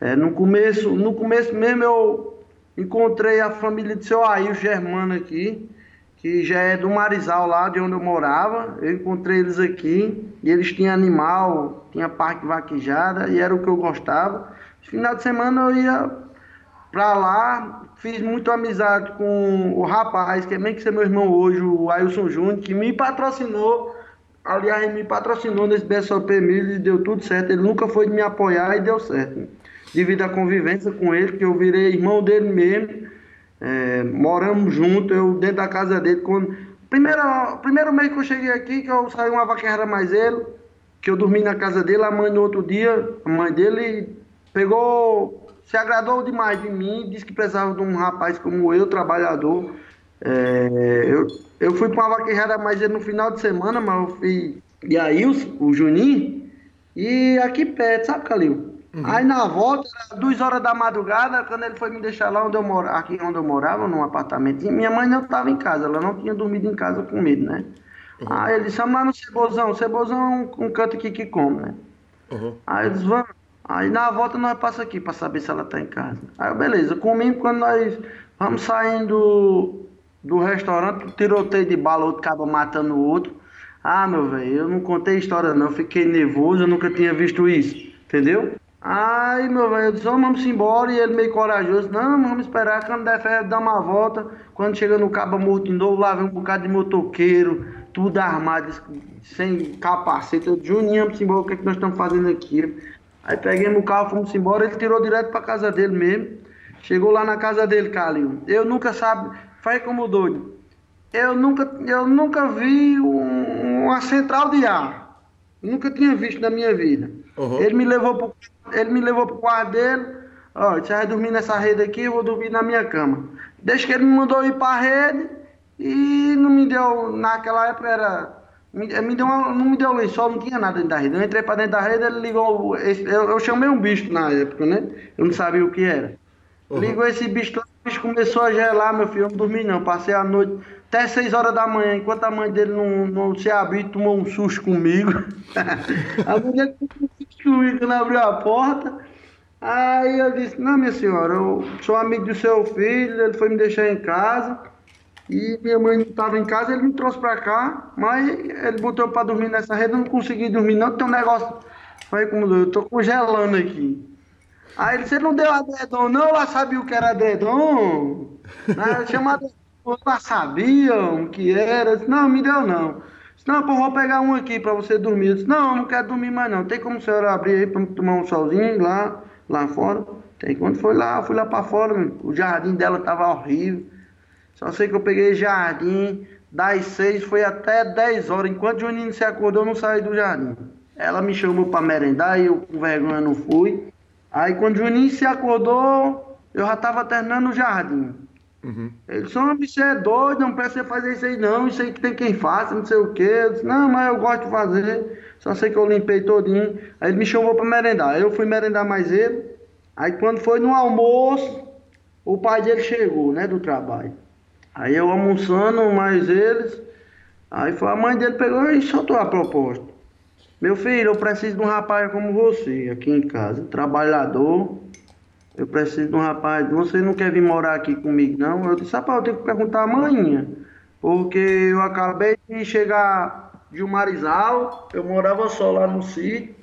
É, no, começo, no começo mesmo eu encontrei a família de seu Ail Germano aqui que já é do Marizal lá de onde eu morava. Eu encontrei eles aqui e eles tinham animal, tinha parque vaquejada e era o que eu gostava. Final de semana eu ia pra lá, fiz muito amizade com o rapaz, que é bem que ser meu irmão hoje, o Ailson Júnior, que me patrocinou. Aliás, ele me patrocinou nesse BSOP Milho e deu tudo certo. Ele nunca foi de me apoiar e deu certo. Devido à convivência com ele, que eu virei irmão dele mesmo é, moramos juntos, eu dentro da casa dele. Quando, primeiro, primeiro mês que eu cheguei aqui, que eu saí uma vaqueira mais ele, que eu dormi na casa dele, a mãe no outro dia, a mãe dele pegou, se agradou demais de mim, disse que precisava de um rapaz como eu, trabalhador. É, eu, eu fui para uma vaquejada mais ele no final de semana, mas eu fui. E aí o, o Juninho, e aqui perto, sabe, Calil? Uhum. Aí na volta, duas horas da madrugada, quando ele foi me deixar lá onde eu morava, aqui onde eu morava, num apartamento, minha mãe não estava em casa, ela não tinha dormido em casa com medo, né? Uhum. Aí ele disse, lá no Cebozão, Cebozão é um, um canto aqui que come, né? Uhum. Aí eles vão. Aí na volta nós passamos aqui para saber se ela tá em casa. Aí beleza, comemos quando nós vamos saindo do, do restaurante, tiroteio de bala, outro acaba matando o outro. Ah, meu velho, eu não contei história não, fiquei nervoso, eu nunca tinha visto isso, entendeu? Aí, meu velho, eu disse, vamos embora, e ele meio corajoso, não, vamos esperar, quando der fé, dá uma volta, quando chega no Cabo Morto de novo, lá vem um bocado de motoqueiro, tudo armado, sem capacete, eu disse, Juninho, vamos embora, o que, é que nós estamos fazendo aqui? Aí peguei o carro, fomos embora, ele tirou direto pra casa dele mesmo, chegou lá na casa dele, Calil, eu nunca sabe, faz como doido, eu nunca, eu nunca vi um, uma central de ar. Nunca tinha visto na minha vida. Uhum. Ele me levou pro, ele me levou pro quarto dele. Ó, você vai dormir nessa rede aqui, eu vou dormir na minha cama. Desde que ele me mandou ir pra rede e não me deu, naquela época era me, me deu uma, não me deu lençol, não tinha nada dentro da rede. Eu entrei pra dentro da rede, ele ligou. Eu, eu chamei um bicho na época, né? Eu não sabia o que era. Uhum. Ligou esse bicho, o bicho começou a gelar, meu filho. Eu não dormi não. Passei a noite até 6 horas da manhã, enquanto a mãe dele não, não se abriu, tomou um susto comigo. *laughs* a mulher susto comigo quando abriu a porta. Aí eu disse, não minha senhora, eu sou amigo do seu filho, ele foi me deixar em casa. E minha mãe não estava em casa, ele me trouxe para cá, mas ele botou para dormir nessa rede, eu não consegui dormir não, tem um negócio. Falei, como eu tô congelando aqui. Aí ele, você não deu adredom não? Ela sabia o que era adredom? Né? Chama já sabiam que era. Disse, não, me deu não. Não, pô, vou pegar um aqui para você dormir. Eu disse, não, não quero dormir mais não. Tem como a senhora abrir aí para tomar um solzinho lá, lá fora? Tem. Quando foi lá, fui lá para fora, o jardim dela tava horrível. Só sei que eu peguei jardim, das seis foi até dez horas. Enquanto o Juninho se acordou, eu não saí do jardim. Ela me chamou para merendar e eu com vergonha não fui. Aí quando o Juninho se acordou, eu já estava terminando o jardim. Uhum. Eles são, bicho, é doido, não precisa fazer isso aí não, isso aí que tem quem faça, não sei o quê. Eu disse, não, mas eu gosto de fazer, só sei que eu limpei todinho. Aí ele me chamou para merendar, eu fui merendar mais ele. Aí quando foi no almoço, o pai dele chegou, né, do trabalho. Aí eu almoçando mais eles, aí foi, a mãe dele pegou e soltou a proposta. Meu filho, eu preciso de um rapaz como você aqui em casa, trabalhador, eu preciso de um rapaz, você não quer vir morar aqui comigo, não? Eu disse, rapaz, eu tenho que perguntar amanhã, porque eu acabei de chegar de um Marizal, eu morava só lá no sítio,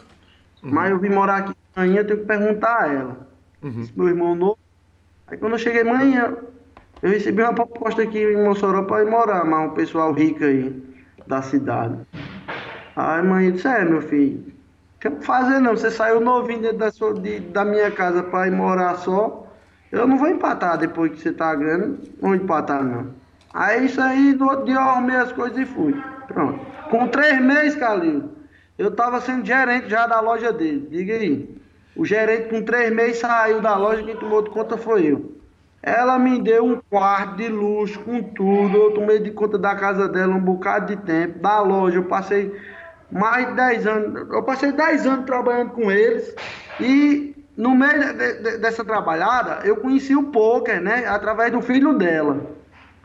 uhum. mas eu vim morar aqui amanhã, eu tenho que perguntar a ela. Uhum. Meu irmão novo. Aí quando eu cheguei amanhã, eu recebi uma proposta aqui em Mossoró para ir morar, mas um pessoal rico aí da cidade. Aí a mãe disse, é meu filho, que fazer não, você saiu novinho da, sua, de, da minha casa para ir morar só. Eu não vou empatar depois que você tá grande, não vou empatar não. Aí isso aí, do outro dia eu arrumei as coisas e fui. Pronto. Com três meses, Calil, eu tava sendo gerente já da loja dele. Diga aí. O gerente com três meses saiu da loja, quem tomou de conta foi eu. Ela me deu um quarto de luxo com tudo. Eu tomei de conta da casa dela um bocado de tempo. Da loja, eu passei mais de 10 anos. Eu passei 10 anos trabalhando com eles e no meio de, de, dessa trabalhada eu conheci o poker, né? Através do filho dela.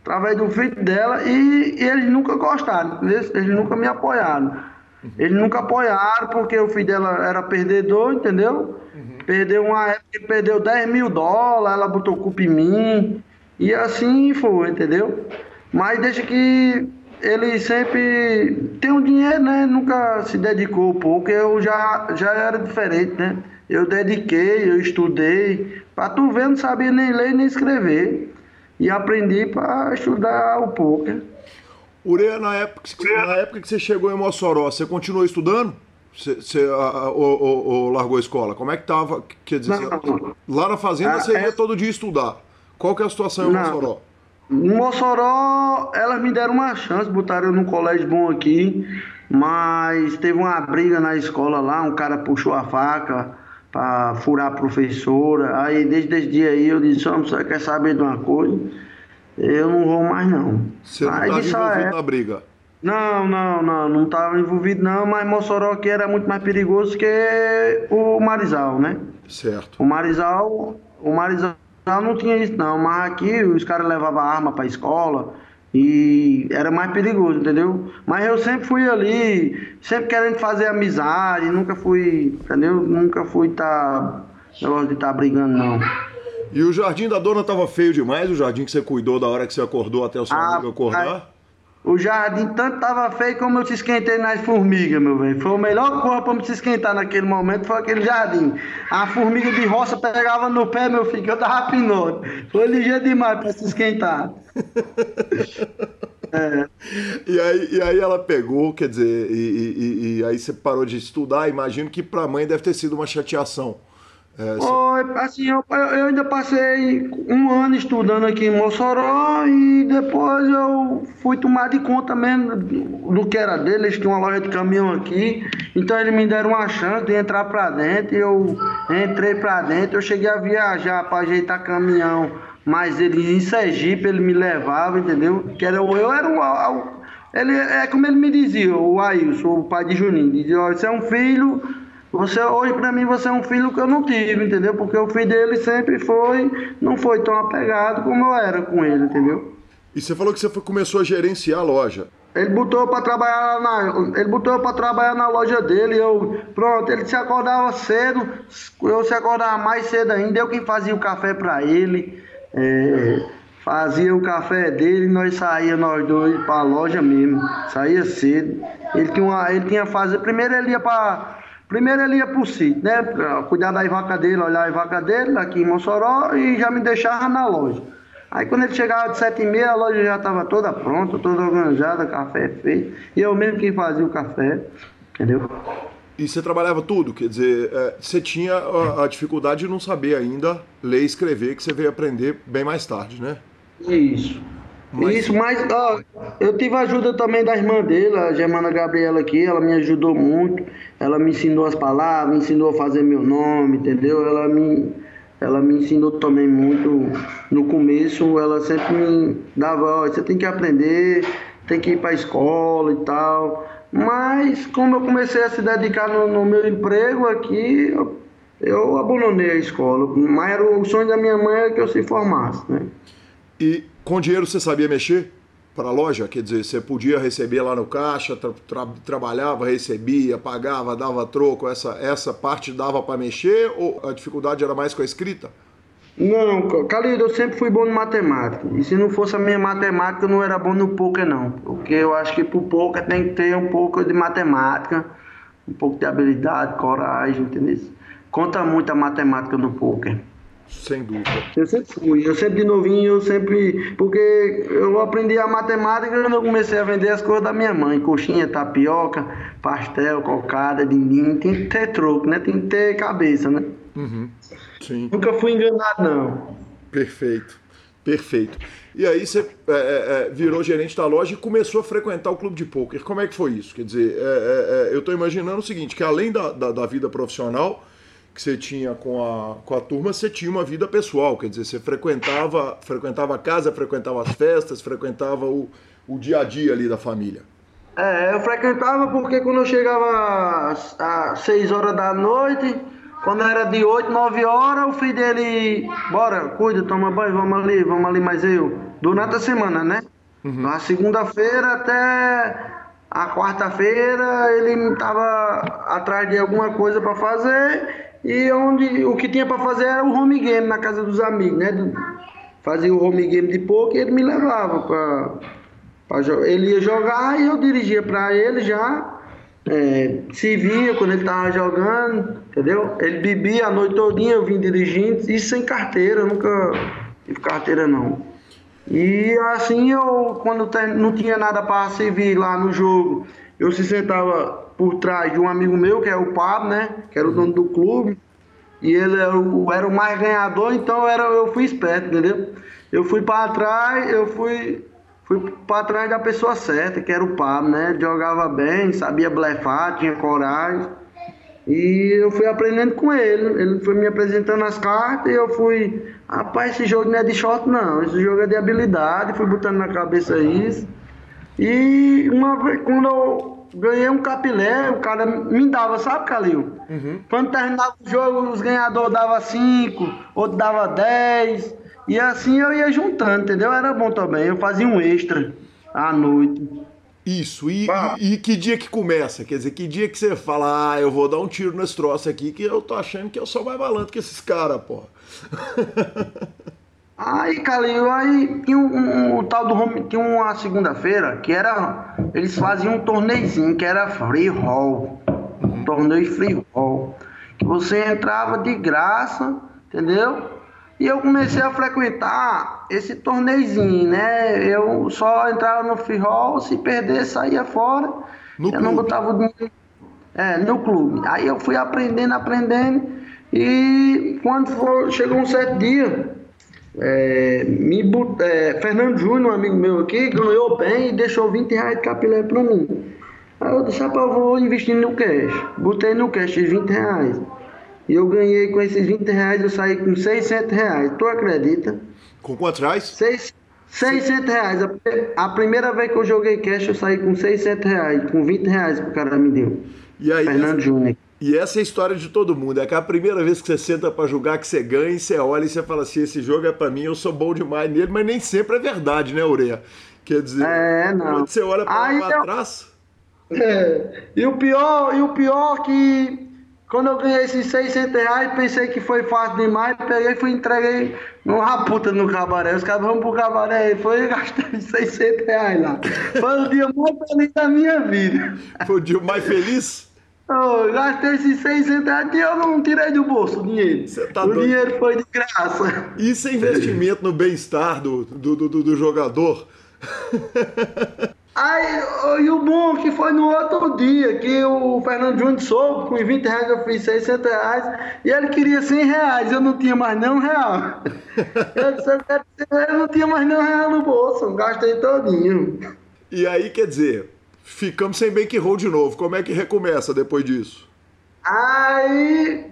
Através do filho dela e, e eles nunca gostaram, eles, eles nunca me apoiaram. Eles nunca apoiaram porque o filho dela era perdedor, entendeu? Uhum. Perdeu uma época, perdeu 10 mil dólares, ela botou culpa em mim. E assim foi, entendeu? Mas deixa que ele sempre tem um dinheiro, né? Nunca se dedicou pouco. Eu já, já era diferente, né? Eu dediquei, eu estudei. Para tu ver, não sabia nem ler nem escrever. E aprendi para estudar o poker. Ureia, na época, na época que você chegou em Mossoró, você continuou estudando? Você, você ou, ou, ou, largou a escola? Como é que tava? Quer dizer, você, lá na fazenda ah, você ia é... todo dia estudar. Qual que é a situação em não. Mossoró? Elas me deram uma chance, botaram eu num colégio bom aqui, mas teve uma briga na escola lá, um cara puxou a faca para furar a professora. Aí desde esse dia aí eu disse, você quer saber de uma coisa? Eu não vou mais não. Você não estava envolvido é... na briga? Não, não, não, não estava envolvido não, mas Mossoró aqui era muito mais perigoso que o Marizal, né? Certo. O Marizal, o Marizal não, não tinha isso não, mas aqui os caras levavam arma pra escola e era mais perigoso, entendeu? Mas eu sempre fui ali, sempre querendo fazer amizade, nunca fui, entendeu? Nunca fui tá negócio de estar tá brigando não. E o jardim da dona tava feio demais, o jardim que você cuidou da hora que você acordou até o seu ah, amigo acordar? O jardim tanto tava feio como eu se esquentei nas formigas, meu velho. Foi o melhor coisa pra me se esquentar naquele momento, foi aquele jardim. A formiga de roça pegava no pé, meu filho, que eu tava pinote. Foi ligeiro demais pra se esquentar. *laughs* É. E, aí, e aí ela pegou, quer dizer, e, e, e aí você parou de estudar. Imagino que para a mãe deve ter sido uma chateação. É, você... assim, eu, eu, ainda passei um ano estudando aqui em Mossoró e depois eu fui tomar de conta mesmo do que era dele. Eles tinham uma loja de caminhão aqui, então eles me deram uma chance de entrar para dentro. Eu entrei para dentro, eu cheguei a viajar para ajeitar caminhão mas ele em Sergipe ele me levava, entendeu? Que era, eu era um. Ele, é como ele me dizia, o Ailson, o pai de Juninho, dizia, ó, você é um filho, você hoje para mim você é um filho que eu não tive, entendeu? Porque o filho dele sempre foi, não foi tão apegado como eu era com ele, entendeu? E você falou que você foi, começou a gerenciar a loja. Ele botou para trabalhar na, ele botou para trabalhar na loja dele. Eu, pronto, ele se acordava cedo, eu se acordava mais cedo ainda. Eu quem fazia o café para ele. É, fazia o café dele nós saía nós dois para a loja mesmo. Saía cedo. Ele tinha, uma, ele tinha fazer. Primeiro ele ia para. Primeiro ele ia pro sítio, né? Cuidar da vaca dele, olhar a vaca dele aqui em Mossoró e já me deixava na loja. Aí quando ele chegava de sete e meia, a loja já estava toda pronta, toda organizada, café feito. E eu mesmo que fazia o café, entendeu? E você trabalhava tudo, quer dizer, é, você tinha a, a, dificuldade de não saber ainda ler e escrever, que você veio aprender bem mais tarde, né? Isso. Mas... Isso, mas ó, eu tive a ajuda também da irmã dele, a Germana Gabriela aqui, ela me ajudou muito, ela me ensinou as palavras, me ensinou a fazer meu nome, entendeu? Ela me, ela me ensinou também muito. No começo, ela sempre me dava, ó, você tem que aprender, tem que ir para a escola e tal. Mas como eu comecei a se dedicar no, no meu emprego aqui, eu, eu, abandonei a escola. Mas era o sonho da minha mãe era que eu se formasse, né? E com dinheiro você sabia mexer para a loja? Quer dizer, você podia receber lá no caixa, tra tra trabalhava, recebia, pagava, dava troco, essa, essa parte dava para mexer ou a dificuldade era mais com a escrita? Não, Calido, eu sempre fui bom no matemática. E se não fosse a minha matemática, eu não era bom no poker, não. Porque eu acho que pro poker tem que ter um pouco de matemática, um pouco de habilidade, coragem, entendeu? Conta muito a matemática no poker. Sem dúvida. Eu sempre fui, eu sempre de novinho, eu sempre. Porque eu aprendi a matemática quando eu comecei a vender as coisas da minha mãe: coxinha, tapioca, pastel, cocada, dindim. Tem que ter troco, né? Tem que ter cabeça, né? Uhum. Sim. Nunca fui enganado, não. Perfeito, perfeito. E aí você é, é, é, virou gerente da loja e começou a frequentar o clube de pôquer. Como é que foi isso? Quer dizer, é, é, é eu estou imaginando o seguinte, que além da, da, da, vida profissional que você tinha com a, com a turma, você tinha uma vida pessoal. Quer dizer, você frequentava, frequentava a casa, frequentava as festas, frequentava o, o dia a dia ali da família. É, eu frequentava porque quando eu chegava às 6 horas da noite quando era de 8, 9 horas, o filho dele, bora, cuida, toma banho, vamos ali, vamos ali, mas eu, durante a semana, né? Uhum. Na segunda-feira até a quarta-feira ele estava atrás de alguma coisa para fazer e onde o que tinha para fazer era o home game na casa dos amigos, né? Fazia o home game de pouco e ele me levava para ele ia jogar e eu dirigia para ele já é, se via quando ele estava jogando, entendeu? Ele bebia a noite todinha, eu vim dirigindo, e sem carteira, nunca tive carteira não. E assim eu, quando não tinha nada para servir lá no jogo, eu se sentava por trás de um amigo meu, que é o Pablo, né? Que era o dono do clube. E ele era o, era o mais ganhador, então era, eu fui esperto, entendeu? Eu fui para trás, eu fui fui para trás da pessoa certa, que era o Pablo, né? Jogava bem, sabia blefar, tinha coragem. E eu fui aprendendo com ele. Ele foi me apresentando as cartas e eu fui. Rapaz, esse jogo não é de shot, não. Esse jogo é de habilidade. Fui botando na cabeça isso. E uma vez, quando eu ganhei um capilé, o cara me dava, sabe, Calil? Uhum. Quando terminava o jogo, os ganhadores davam 5, outro dava 10. E assim eu ia juntando, entendeu? Era bom também. Eu fazia um extra à noite. Isso, e, e, e, que dia que começa? Quer dizer, que dia que você fala, ah, eu vou dar um tiro nesse troço aqui, que eu tô achando que eu sou mais malandro que esses caras, *laughs* porra. Aí, Calil, aí tinha um, um, um tal do home, tinha uma segunda-feira que era. Eles faziam um torneizinho que era free roll. Um torneio free roll. Que você entrava de graça, entendeu? E eu comecei a frequentar esse torneizinho, né? Eu só entrava no free roll, se perder, saía fora. No eu não clube. botava o dinheiro. É, no clube. Aí eu fui aprendendo, aprendendo. E quando for, chegou um certo dia, é, me bot- é, Fernando Júnior, um amigo meu aqui, ganhou bem e deixou 20 reais de capilé pra mim. Aí eu disse, rapaz, eu vou investir no cash. Botei no cash 20 reais. E eu ganhei com esses 20 reais, eu saí com 600 reais. Tu acredita? Com quantos reais? Seis, 600 reais. A, a primeira vez que eu joguei cash, eu saí com 600 reais. Com 20 reais que o cara me deu. E aí, Fernando Júnior. E essa é a história de todo mundo. É que a primeira vez que você senta pra jogar, que você ganha, e você olha e você fala assim: esse jogo é pra mim, eu sou bom demais nele, mas nem sempre é verdade, né, Ureia? Quer dizer, É, não. quando você olha pra, Aí lá eu- trás. É, e o pior, e o pior que quando eu ganhei esses 600 reais, pensei que foi fácil demais, peguei e fui entreguei uma puta no cabaré. Os caras vão pro cabaré, foi e gastei 600 reais lá. Foi o dia mais feliz da minha vida. Foi o dia mais feliz? Eu gastei esses 600 reais e eu não tirei do bolso o dinheiro. Tá o doido. dinheiro foi de graça. Isso é investimento no bem-estar do, do, do, do- do jogador. *laughs* Aí, e o bom que foi no outro dia, que o Fernando Júnior soube, com 20 reais eu fiz 600 reais, e ele queria 100 reais, eu não tinha mais nem um real. *laughs* Eu, disse, eu, quero 100 reais, eu não tinha mais nem um real no bolso, gastei todinho. E aí, quer dizer, ficamos sem bankroll de novo. Como é que recomeça depois disso? Aí,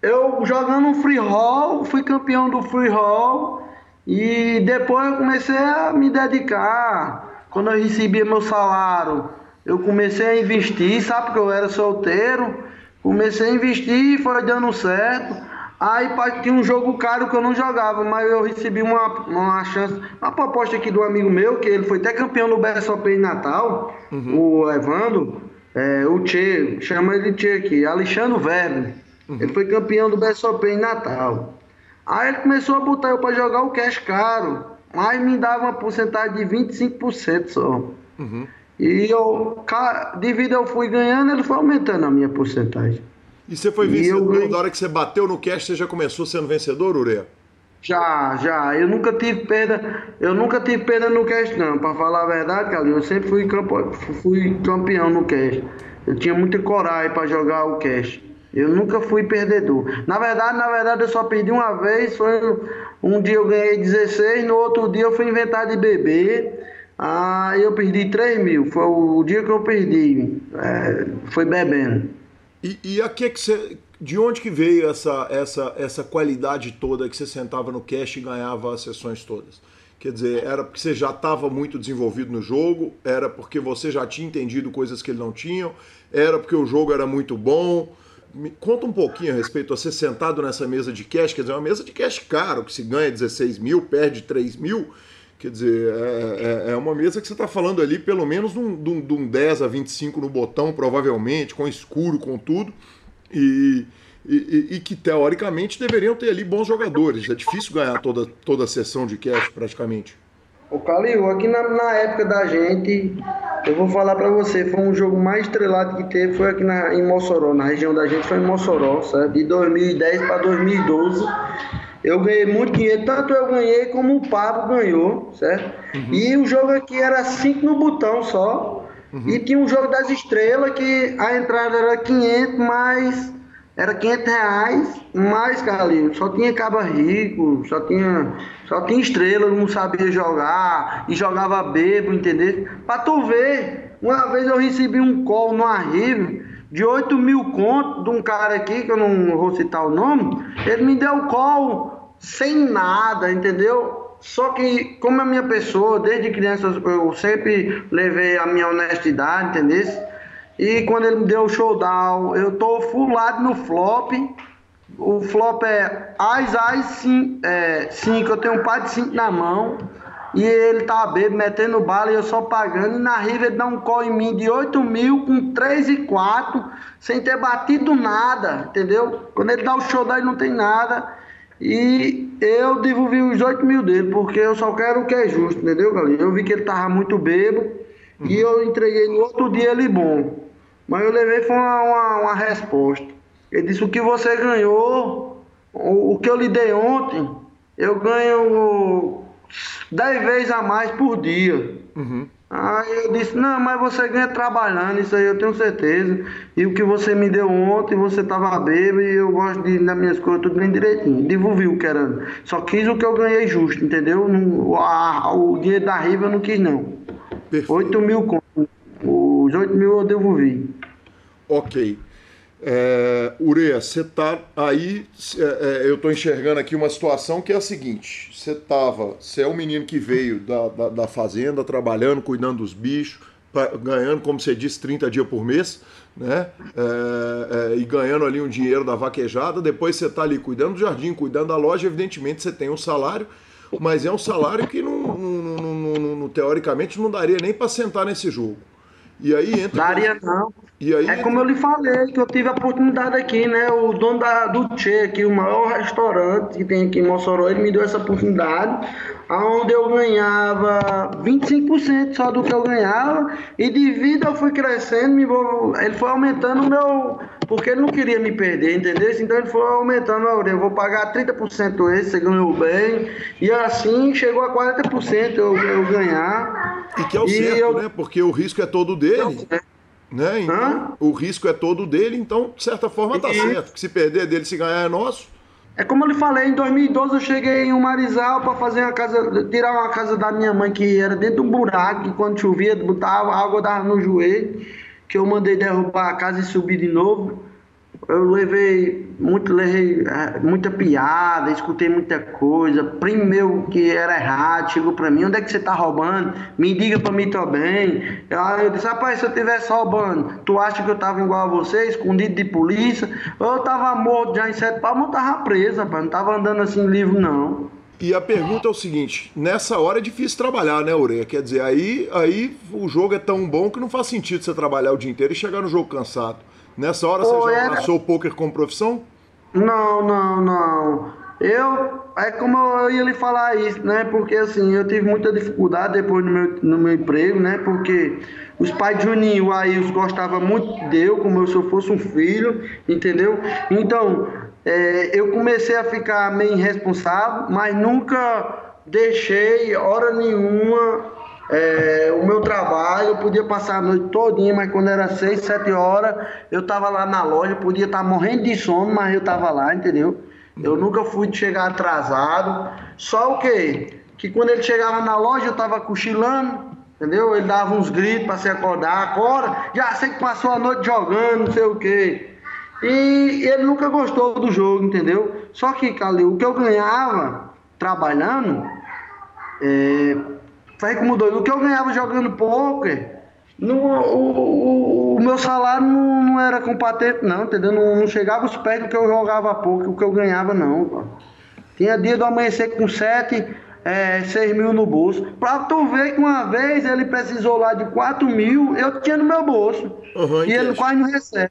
eu jogando um free roll, fui campeão do free roll, e depois eu comecei a me dedicar. Quando eu recebia meu salário, eu comecei a investir, sabe que eu era solteiro, comecei a investir e foi dando certo. Aí tinha um jogo caro que eu não jogava, mas eu recebi uma, uma chance, uma proposta aqui do amigo meu, que ele foi até campeão no BSOP em Natal, o Evandro, é, o Tchê, chama ele de Tchê aqui, Alexandre Verbe. Ele foi campeão do BSOP em Natal. Aí ele começou a botar eu pra jogar o cash caro. Mas me dava uma porcentagem de 25% só. E eu, ca- devido eu fui ganhando, ele foi aumentando a minha porcentagem. E você foi vencedor? eu Na hora que você bateu no cash, você já começou sendo vencedor, Ureia? Já, já. Eu nunca tive perda. Eu nunca tive perda no cash, não. Pra falar a verdade, Carlinhos, eu sempre fui, campo, fui campeão no cash. Eu tinha muita coragem pra jogar o cash. Eu nunca fui perdedor. Na verdade, na verdade, eu só perdi uma vez. Foi um dia eu ganhei 16, no outro dia eu fui inventar de beber. Aí eu perdi 3 mil. Foi o dia que eu perdi. É, foi bebendo. E, e a que que você, de onde que veio essa, essa, essa qualidade toda que você sentava no cash e ganhava as sessões todas? Quer dizer, era porque você já estava muito desenvolvido no jogo? Era porque você já tinha entendido coisas que ele não tinham? Era porque o jogo era muito bom? Me conta um pouquinho a respeito, você sentado nessa mesa de cash, quer dizer, uma mesa de cash caro, que se ganha 16 mil, perde 3 mil, quer dizer, é, é- é uma mesa que você está falando ali pelo menos de um, de um- de um 10 a 25 no botão, provavelmente, com escuro, com tudo, e, e- e- que teoricamente deveriam ter ali bons jogadores. É difícil ganhar toda, toda a sessão de cash praticamente. Ô Calil, aqui na, na época da gente, eu vou falar pra você, foi um jogo mais estrelado que teve, foi aqui na, em Mossoró, na região da gente foi em Mossoró, certo? De 2010 para 2012. Eu ganhei muito dinheiro, tanto eu ganhei como o Pablo ganhou, certo? E o jogo aqui era 5 no botão só. E tinha um jogo das estrelas que a entrada era 500, mas era 500 reais, mais, Carlinhos, só tinha caba rico, só tinha, só tinha estrela, não sabia jogar, e jogava bebo, entendeu? Pra tu ver, uma vez eu recebi um call no Arrive de 8 mil contos de um cara aqui, que eu não vou citar o nome, ele me deu o call sem nada, entendeu? Só que, como é minha pessoa, desde criança eu sempre levei a minha honestidade, entendeu? E quando ele me deu o showdown, eu tô fulado no flop. O flop é Ais, Ais 5. eu tenho um par de 5 na mão. E ele tá bebo, metendo bala e eu só pagando. E na riva ele dá um call em mim de 8 mil com 3 e 4, sem ter batido nada, entendeu? Quando ele dá o showdown, ele não tem nada. E eu devolvi os 8 mil dele, porque eu só quero o que é justo, entendeu, galera? Eu vi que ele tava muito bebo uhum. e eu entreguei no outro dia ele bom. Mas eu levei foi uma, uma, uma resposta. Ele disse, o que você ganhou, o, o que eu lhe dei ontem, eu ganho 10 vezes a mais por dia. Uhum. Aí eu disse, não, mas você ganha trabalhando, isso aí eu tenho certeza. E o que você me deu ontem, você tava bêbado e eu gosto de nas minhas coisas tudo bem direitinho. Devolvi o que era. Só quis o que eu ganhei justo, entendeu? Não, a, o dinheiro da riva eu não quis não. Perfeito. 8 mil Os 8 mil eu devolvi. Ok. É, Ureia, você tá aí. É, é, eu estou enxergando aqui uma situação que é a seguinte: você tava, você é um menino que veio da, da, da fazenda, trabalhando, cuidando dos bichos, pra, ganhando, como você disse, 30 dias por mês, né? É, é, e ganhando ali um dinheiro da vaquejada. Depois você está ali cuidando do jardim, cuidando da loja. Evidentemente você tem um salário, mas é um salário que não, não, não, teoricamente não daria nem para sentar nesse jogo. E aí entra. Daria não. E aí, é como eu lhe falei, que eu tive a oportunidade aqui, né? O dono da, do Che, aqui, o maior restaurante que tem aqui em Mossoró, ele me deu essa oportunidade onde eu ganhava 25% só do que eu ganhava, e de vida eu fui crescendo, ele foi aumentando o meu. Porque ele não queria me perder, entendeu? Então ele foi aumentando, eu vou pagar 30% esse, você ganhou bem, e assim chegou a 40% eu, eu ganhar. E que é o certo, eu... né? Porque o risco é todo dele. Né? Então, o risco é todo dele, então, de certa forma, tá e... certo. Que se perder dele, se ganhar é nosso. É como eu lhe falei, em 2012 eu cheguei em um Marizal para fazer uma casa, tirar uma casa da minha mãe que era dentro de um buraco, que quando chovia, botava água dava no joelho, que eu mandei derrubar a casa e subir de novo eu levei muito, levei é, muita piada, escutei muita coisa. Primo meu que era errado chegou pra mim: onde é que você tá roubando? Me diga pra mim também. Aí eu disse: rapaz, se eu tivesse roubando, tu acha que eu tava igual a você, escondido de polícia? Eu tava morto já em sete palmas, eu tava preso, rapaz. Não tava andando assim livre, não. E a pergunta é o seguinte: nessa hora é difícil trabalhar, né, Ureia? Quer dizer, aí, aí o jogo é tão bom que não faz sentido você trabalhar o dia inteiro e chegar no jogo cansado. Nessa hora você já abraçou o poker como profissão? Não, não, não. Eu, é como eu ia lhe falar isso, né? Porque assim, eu tive muita dificuldade depois no meu, no meu emprego, né? Porque os pais de Juninho, o Ailson, gostavam muito de eu, como se eu fosse um filho, entendeu? Então, é, eu comecei a ficar meio irresponsável, mas nunca deixei hora nenhuma é, o meu trabalho, eu podia passar a noite todinha, mas quando era 6, 7 horas, eu tava lá na loja, podia estar tá morrendo de sono, mas eu tava lá, entendeu? Eu nunca fui de chegar atrasado. Só o quê? Que quando ele chegava na loja, eu tava cochilando, entendeu? Ele dava uns gritos para se acordar, acorda, já sei que passou a noite jogando, não sei o quê. E ele nunca gostou do jogo, entendeu? Só que, Calil, o que eu ganhava trabalhando, é, Faz como doido. O que eu ganhava jogando poker, no, o, o, o, meu salário não, não era compatente, não, entendeu? Não, não chegava os pés do que eu jogava poker, o que eu ganhava, não. Tinha dia do amanhecer com sete, é, 6 mil no bolso. Pra tu ver que uma vez ele precisou lá de 4 mil, eu tinha no meu bolso. Uhum, e ele quase não recebe.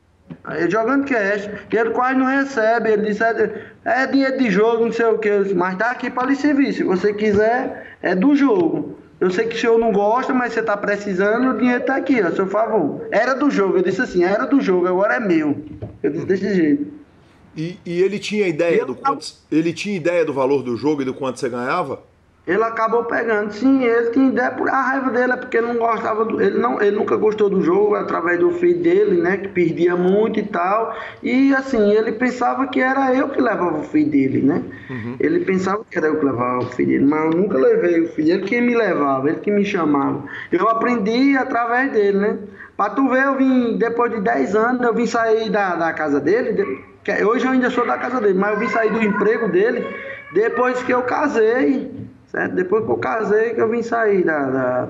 Jogando cash, e ele quase não recebe. Ele disse: é, é dinheiro de jogo, não sei o que. Mas tá aqui para lhe servir. Se você quiser, é do jogo. Eu sei que o senhor não gosta, mas você está precisando, o dinheiro está aqui, a seu favor. Era do jogo, eu disse assim, era do jogo, agora é meu. Eu disse desse jeito. E, e ele tinha ideia do quanto, ele tinha ideia do valor do jogo e do quanto você ganhava? Ele acabou pegando. Sim, ele tinha ideia por a raiva dele, é porque ele não gostava do, ele não, ele nunca gostou do jogo através do filho dele, né, que perdia muito e tal. E assim, ele pensava que era eu que levava o filho dele, né? Uhum. Ele pensava que era eu que levava o filho dele, mas eu nunca levei o filho, ele que me levava, ele que me chamava. Eu aprendi através dele, né? Pra tu ver, eu vim, depois de 10 anos, eu vim sair da, da casa dele, de, hoje eu ainda sou da casa dele, mas eu vim sair do emprego dele depois que eu casei. Certo? Depois que eu casei, que eu vim sair da, da,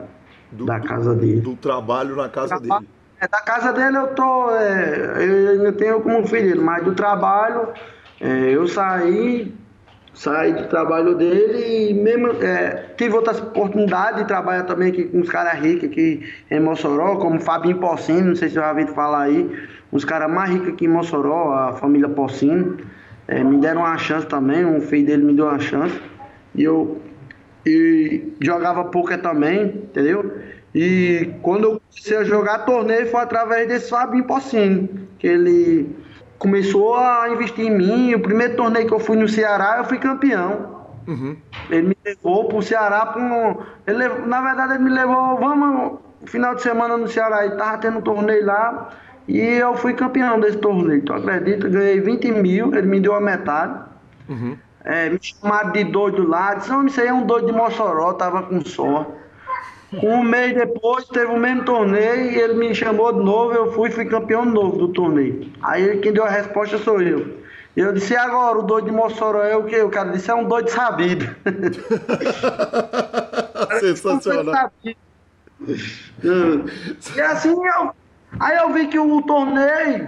do, da casa dele. Do trabalho na casa dele. É, da casa dele eu tô. É, eu ainda tenho como filho, mas do trabalho é, eu saí, saí do trabalho dele e mesmo é, tive outras oportunidades de trabalhar também aqui com os caras ricos aqui em Mossoró, como Fabinho Porcino, não sei se você já ouviu falar aí, os caras mais ricos aqui em Mossoró, a família Porcino. é, me deram uma chance também, um filho dele me deu uma chance. E eu e jogava poker também, entendeu? E quando eu comecei a jogar torneio foi através desse Fabinho Pocini, que ele começou a investir em mim. O primeiro torneio que eu fui no Ceará, eu fui campeão. Uhum. Ele me levou pro Ceará, pro... ele, na verdade ele me levou, vamos, final de semana no Ceará, e tava tendo um torneio lá, e eu fui campeão desse torneio. Tu acredita? Ganhei 20 mil, ele me deu a metade. Uhum. É, me chamaram de doido lá, disse, não, isso aí é um doido de Mossoró, tava com sorte. Um mês depois teve o mesmo torneio e ele me chamou de novo, eu fui fui campeão novo do torneio. Aí quem deu a resposta sou eu. Eu disse, e agora o doido de Mossoró é o quê? O cara disse, é um doido sabido. *laughs* Sensacional. e assim eu. Aí eu vi que o torneio,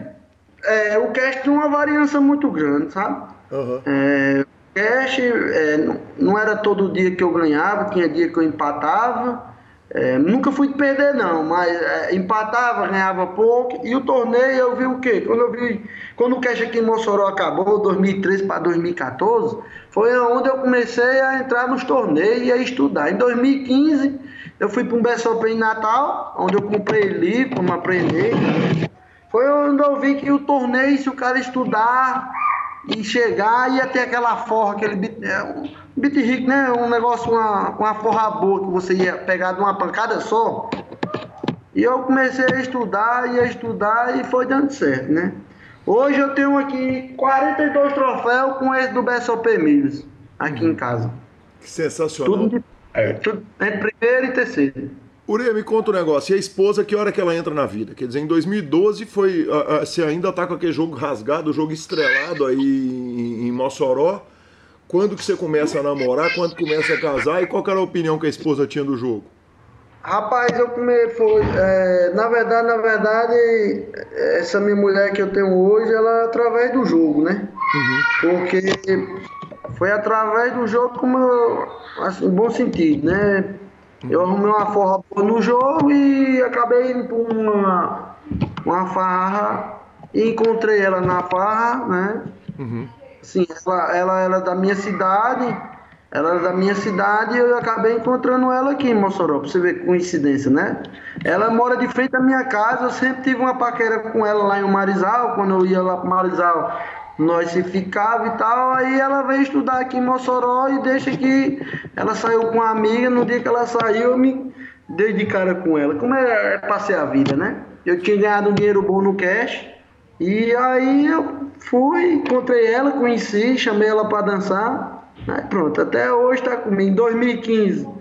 é, o cast tinha uma variância muito grande, sabe? Uhum. É, o cast é, não era todo dia que eu ganhava, tinha dia que eu empatava. É, nunca fui de perder não, mas é, empatava, ganhava pouco. E o torneio eu vi o quê? Quando eu vi, quando o Cash aqui em Mossoró acabou, 2013 para 2014, foi onde eu comecei a entrar nos torneios e a estudar. Em 2015 eu fui para um BSOP em Natal, onde eu comprei livro para aprender. Foi onde eu vi que o torneio, se o cara estudar e chegar, ia ter aquela forra, aquele é, Bit Rick, né? Um negócio, uma, uma forra boa que você ia pegar de uma pancada só. E eu comecei a estudar e a estudar e foi dando certo, né? Hoje eu tenho aqui 42 troféus com esse do BSOP Milhas, aqui em casa. Que sensacional. Tudo, de, é. tudo entre primeiro e terceiro. Ureia, me conta um negócio. E a esposa, que hora que ela entra na vida? Quer dizer, em 2012 foi. você ainda tá com aquele jogo rasgado, o jogo estrelado aí em, em Mossoró. Quando que você começa a namorar, quando começa a casar e qual era a opinião que a esposa tinha do jogo? Rapaz, eu come, foi, é, na verdade, na verdade, essa minha mulher que eu tenho hoje, ela é através do jogo, né? Uhum. Porque foi através do jogo como assim, bom sentido, né? Eu arrumei uma forra no jogo e acabei indo para uma, uma farra e encontrei ela na farra, né? Uhum. Sim, ela, ela era da minha cidade, ela era da minha cidade e eu acabei encontrando ela aqui em Mossoró, pra você ver coincidência, né? Ela mora de frente à minha casa, eu sempre tive uma paquera com ela lá em Marizal, quando eu ia lá para Marizal, nós se ficava e tal, aí ela veio estudar aqui em Mossoró e deixa que ela saiu com uma amiga, no dia que ela saiu eu me dei de cara com ela. Como é, é passei a vida, né? Eu tinha ganhado um dinheiro bom no cash, e aí eu fui, encontrei ela, conheci, chamei ela para dançar. Aí pronto, até hoje está comigo. Em 2015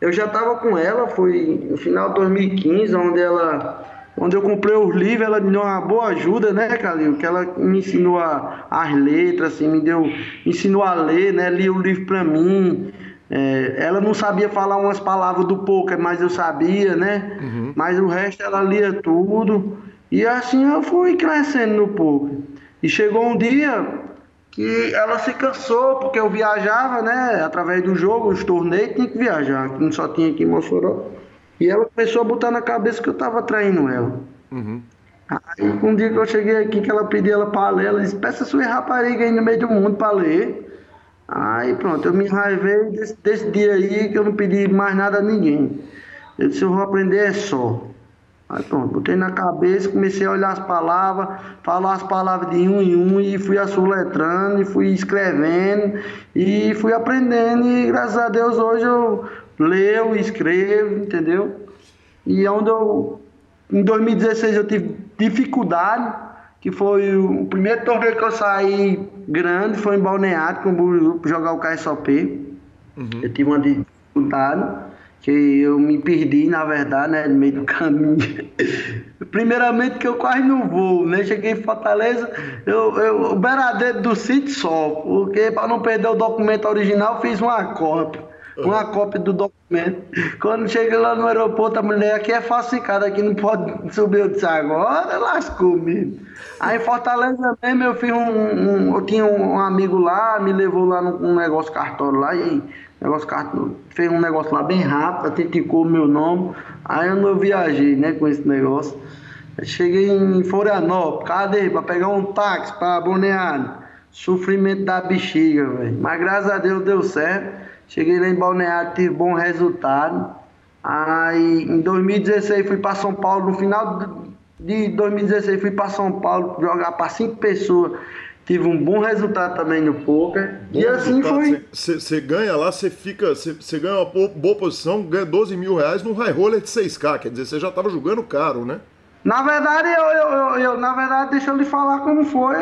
eu já estava com ela, foi no final de 2015, onde ela. Onde eu comprei os livros, ela me deu uma boa ajuda, né, Calil? Que ela me ensinou a, as letras, assim, me deu, me ensinou a ler, né? Lia o livro para mim. É, ela não sabia falar umas palavras do poker, mas eu sabia, né? Uhum. Mas o resto ela lia tudo. E assim eu fui crescendo no poker. E chegou um dia que ela se cansou, porque eu viajava, né? Através do jogo, os torneios, tinha que viajar, não só tinha aqui em Mossoró. E ela começou a botar na cabeça que eu tava traindo ela. Uhum. Aí um dia que eu cheguei aqui, que ela pediu ela para ler, ela disse, peça sua rapariga aí no meio do mundo para ler. Aí pronto, eu me enraivei desse, desse dia aí que eu não pedi mais nada a ninguém. Eu disse, eu vou aprender é só. Aí pronto, botei na cabeça, comecei a olhar as palavras, falar as palavras de um em um e fui assoletrando e fui escrevendo e fui aprendendo e graças a Deus hoje eu leio, escrevo, entendeu? E é onde eu, em 2016 eu tive dificuldade, que foi o primeiro torneio que eu saí grande, foi em Balneário, com o jogar o KSOP. Uhum. Eu tive uma dificuldade que eu me perdi, na verdade, né, no meio do caminho. *laughs* Primeiramente que eu quase não vou, né? Cheguei em Fortaleza, eu, eu o beiradeiro do sítio só, porque para não perder o documento original, fiz uma cópia. Uma cópia do documento. Quando cheguei lá no aeroporto, a mulher aqui é falsificada, aqui não pode subir. Eu disse, agora lascou mesmo. Aí em Fortaleza mesmo, eu fiz um, um, Eu tinha um amigo lá, me levou lá num negócio cartório lá e negócio fez um negócio lá bem rápido, autenticou meu nome. Aí eu viajei, né, com esse negócio. cheguei em Florianópolis, cadê? Para pegar um táxi para Balneário. sofrimento da bexiga, velho. Mas graças a Deus deu certo. Cheguei lá em Balneário, tive bom resultado. Aí em 2016 fui para São Paulo, no final de 2016 fui para São Paulo jogar para cinco pessoas. Tive um bom resultado também no poker. Bom e assim foi. Você ganha lá, você fica. Você ganha uma boa posição, ganha 12 mil reais num high roller de 6K. Quer dizer, você já estava jogando caro, né? Na verdade, eu, eu, eu, na verdade, deixa eu lhe falar como foi.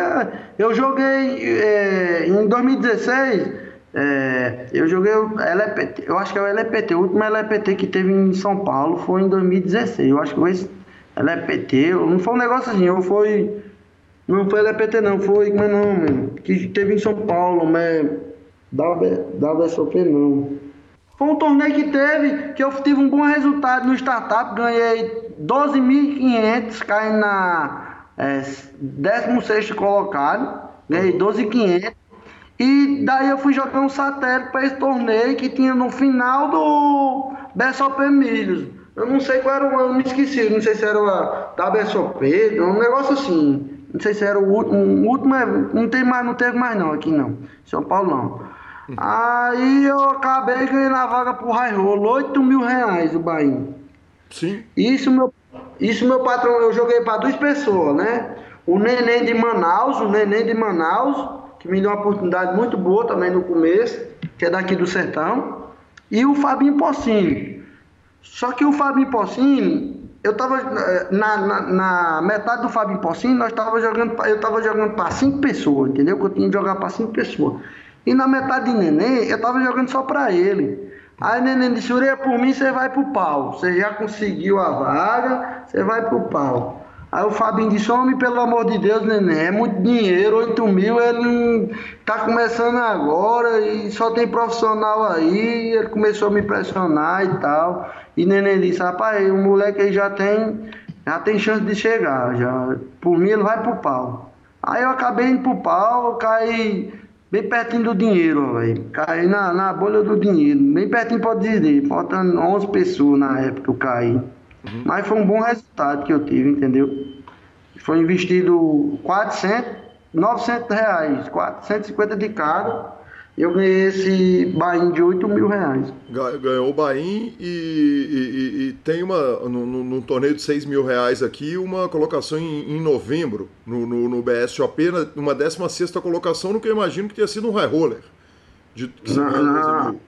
Eu joguei é, em 2016. É, eu joguei o LPT, eu acho que é o LPT, o último LPT que teve em São Paulo foi em 2016. Eu acho que foi esse LPT, não foi um negócio assim, eu fui. Não foi LPT não, foi como é nome? Que teve em São Paulo, mas WSOP não. Foi um torneio que teve, que eu tive um bom resultado no startup, ganhei 12.500, caí na é, 16 colocado, ganhei 12.500. E daí eu fui jogar um satélite para esse torneio que tinha no final do BSOP Milhos. Eu não sei qual era o, eu me esqueci, não sei se era o da BSOP, um negócio assim. Não sei se era o último, o último não tem mais, não teve mais não aqui não. São Paulo não. Aí eu acabei ganhando a vaga pro Roll, 8 mil reais o Bahia. Sim. Isso meu, isso meu patrão, eu joguei para duas pessoas, né? O Neném de Manaus, o Neném de Manaus, que me deu uma oportunidade muito boa também no começo, que é daqui do sertão, e o Fabinho Possini. Só que o Fabinho Possini, eu tava eh, na, na, na metade do Fabinho Possini, nós tava jogando, eu tava jogando para cinco pessoas, entendeu? Que eu tinha que jogar para cinco pessoas. E na metade de neném, eu tava jogando só para ele. Aí neném disse, Ureia, por mim você vai pro pau. Você já conseguiu a vaga, você vai pro pau. Aí o Fabinho disse, homem, pelo amor de Deus, neném, é muito dinheiro, 8 mil, ele não tá começando agora e só tem profissional aí, ele começou a me pressionar e tal. E neném disse, rapaz, o moleque aí já tem, já tem chance de chegar, já. Por mim ele vai pro pau. Aí eu acabei indo pro pau, caí bem pertinho do dinheiro, velho. Caí na, na bolha do dinheiro, bem pertinho pode dizer, faltando 11 pessoas na época eu caí. Uhum. Mas foi um bom resultado que eu tive, entendeu? Foi investido 400, 900 reais, 450 de cada. Eu ganhei esse bain de 8 mil reais. Ganhou o bain e, e, e, tem uma, no, torneio de 6 mil reais aqui, uma colocação em, em novembro, no, no, no BSOP, uma 16 colocação, no que eu imagino que tenha sido um high roller. De, que você não,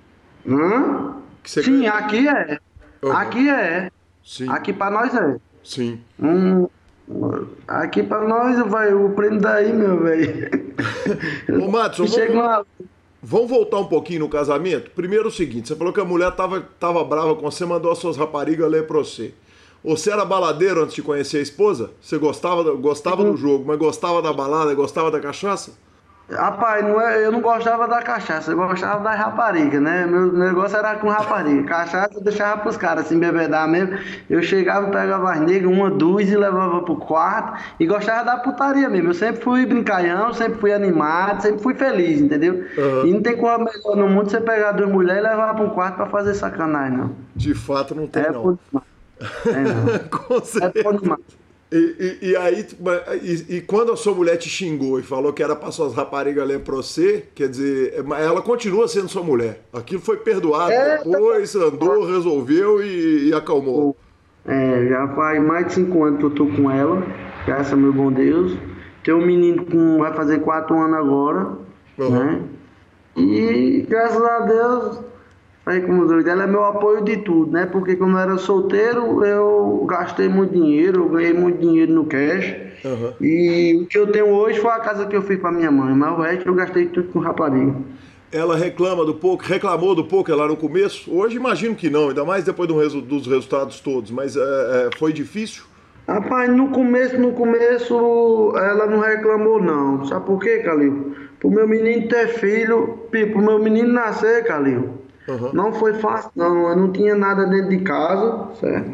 não. Que você Sim, ganha... aqui é. Uhum. Aqui é. Sim. Aqui para nós é. Sim. Hum, aqui para nós vai o prêmio daí, meu velho. *laughs* Ô, Matos, vamos... uma... vamos voltar um pouquinho no casamento? Primeiro o seguinte, você falou que a mulher tava, tava brava com você, mandou as suas raparigas ler pra você. Você era baladeiro antes de conhecer a esposa? Você gostava, gostava do jogo, mas gostava da balada, gostava da cachaça? Rapaz, não é, eu não gostava da cachaça, eu gostava da rapariga, né? Meu negócio era com rapariga. Cachaça eu deixava pros caras, assim, bebedar mesmo. Eu chegava, pegava as negras, uma, duas e levava pro quarto. E gostava da putaria mesmo. Eu sempre fui brincalhão, sempre fui animado, sempre fui feliz, entendeu? Uhum. E não tem como melhor no mundo você pegar duas mulheres e levar pro quarto pra fazer sacanagem, não. De fato, não tem, é não. Por... É, não. *laughs* com certeza. É por demais. E, e, e aí, e, e, quando a sua mulher te xingou e falou que era para suas raparigas ler pra você, quer dizer, ela continua sendo sua mulher. Aquilo foi perdoado é, depois, andou, resolveu e, acalmou. É, já faz mais de cinco anos que eu tô com ela, graças a meu bom Deus. Tem um menino que vai fazer quatro anos agora, uhum. né? E graças a Deus Aí, como doido, ela é meu apoio de tudo, né? Porque quando eu era solteiro, eu gastei muito dinheiro, eu ganhei muito dinheiro no cash. Uhum. E o que eu tenho hoje foi a casa que eu fiz para minha mãe, mas o resto eu gastei tudo com rapariga. Ela reclama do pouco, reclamou do pouco lá no começo? Hoje imagino que não, ainda mais depois do dos resultados todos, mas é, é, foi difícil? Rapaz, no começo, no começo, ela não reclamou não. Sabe por quê, Calil? Pro meu menino ter filho, pro meu menino nascer, Calil. Uhum. Não foi fácil, não. Eu não tinha nada dentro de casa, certo?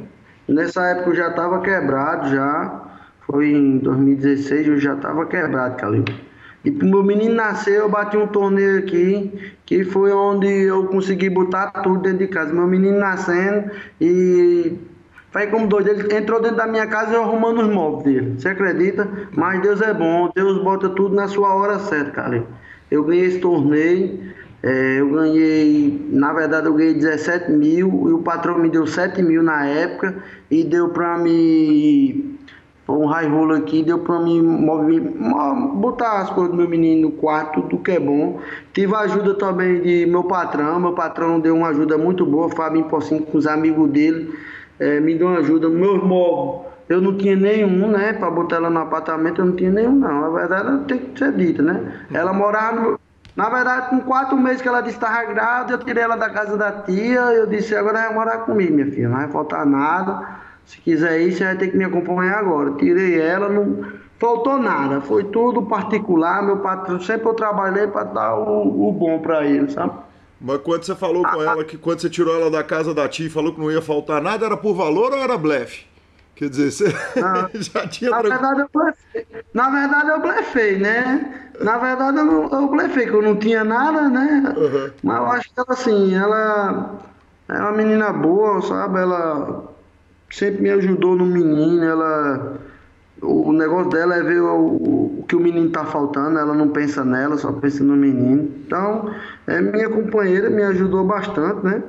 Nessa época eu já estava quebrado, já. Foi em 2016, eu já estava quebrado, Calil. E meu menino nascer, eu bati um torneio aqui, que foi onde eu consegui botar tudo dentro de casa. Meu menino nascendo e Foi como doido. Ele entrou dentro da minha casa e eu arrumando os móveis dele. Você acredita? Mas Deus é bom. Deus bota tudo na sua hora certa, cara. Eu ganhei esse torneio. É, eu ganhei, na verdade, eu ganhei 17 mil e o patrão me deu 7 mil na época e deu pra me. Um high roller aqui, deu pra mim mover, botar as coisas do meu menino no quarto, tudo que é bom. Tive a ajuda também de meu patrão, meu patrão deu uma ajuda muito boa, Fabinho Pocinho, com os amigos dele é, me deu uma ajuda. Meus móveis, eu não tinha nenhum, né? Para botar ela no apartamento, eu não tinha nenhum, não. A verdade tem que ser dita, né? Ela morava Na verdade, com quatro meses que ela disse que estava grávida, eu tirei ela da casa da tia. Eu disse: agora vai morar comigo, minha filha, não vai faltar nada. Se quiser ir, você vai ter que me acompanhar agora. Tirei ela, não faltou nada. Foi tudo particular. Meu patrão, sempre eu trabalhei para dar o, o bom para ele, sabe? Mas quando você falou com ela que quando você tirou ela da casa da tia e falou que não ia faltar nada, era por valor ou era blefe? Quer dizer, você ah, *laughs* já tinha. Na verdade, eu blefei. Na verdade, eu blefei, né? Na verdade, eu, eu blefei, que eu não tinha nada, né? Uhum. Mas eu acho que ela, assim, ela é uma menina boa, sabe? Ela sempre me ajudou no menino, ela o negócio dela é ver o, o, que o menino tá faltando, ela não pensa nela, só pensa no menino. Então, é minha companheira, me ajudou bastante, né?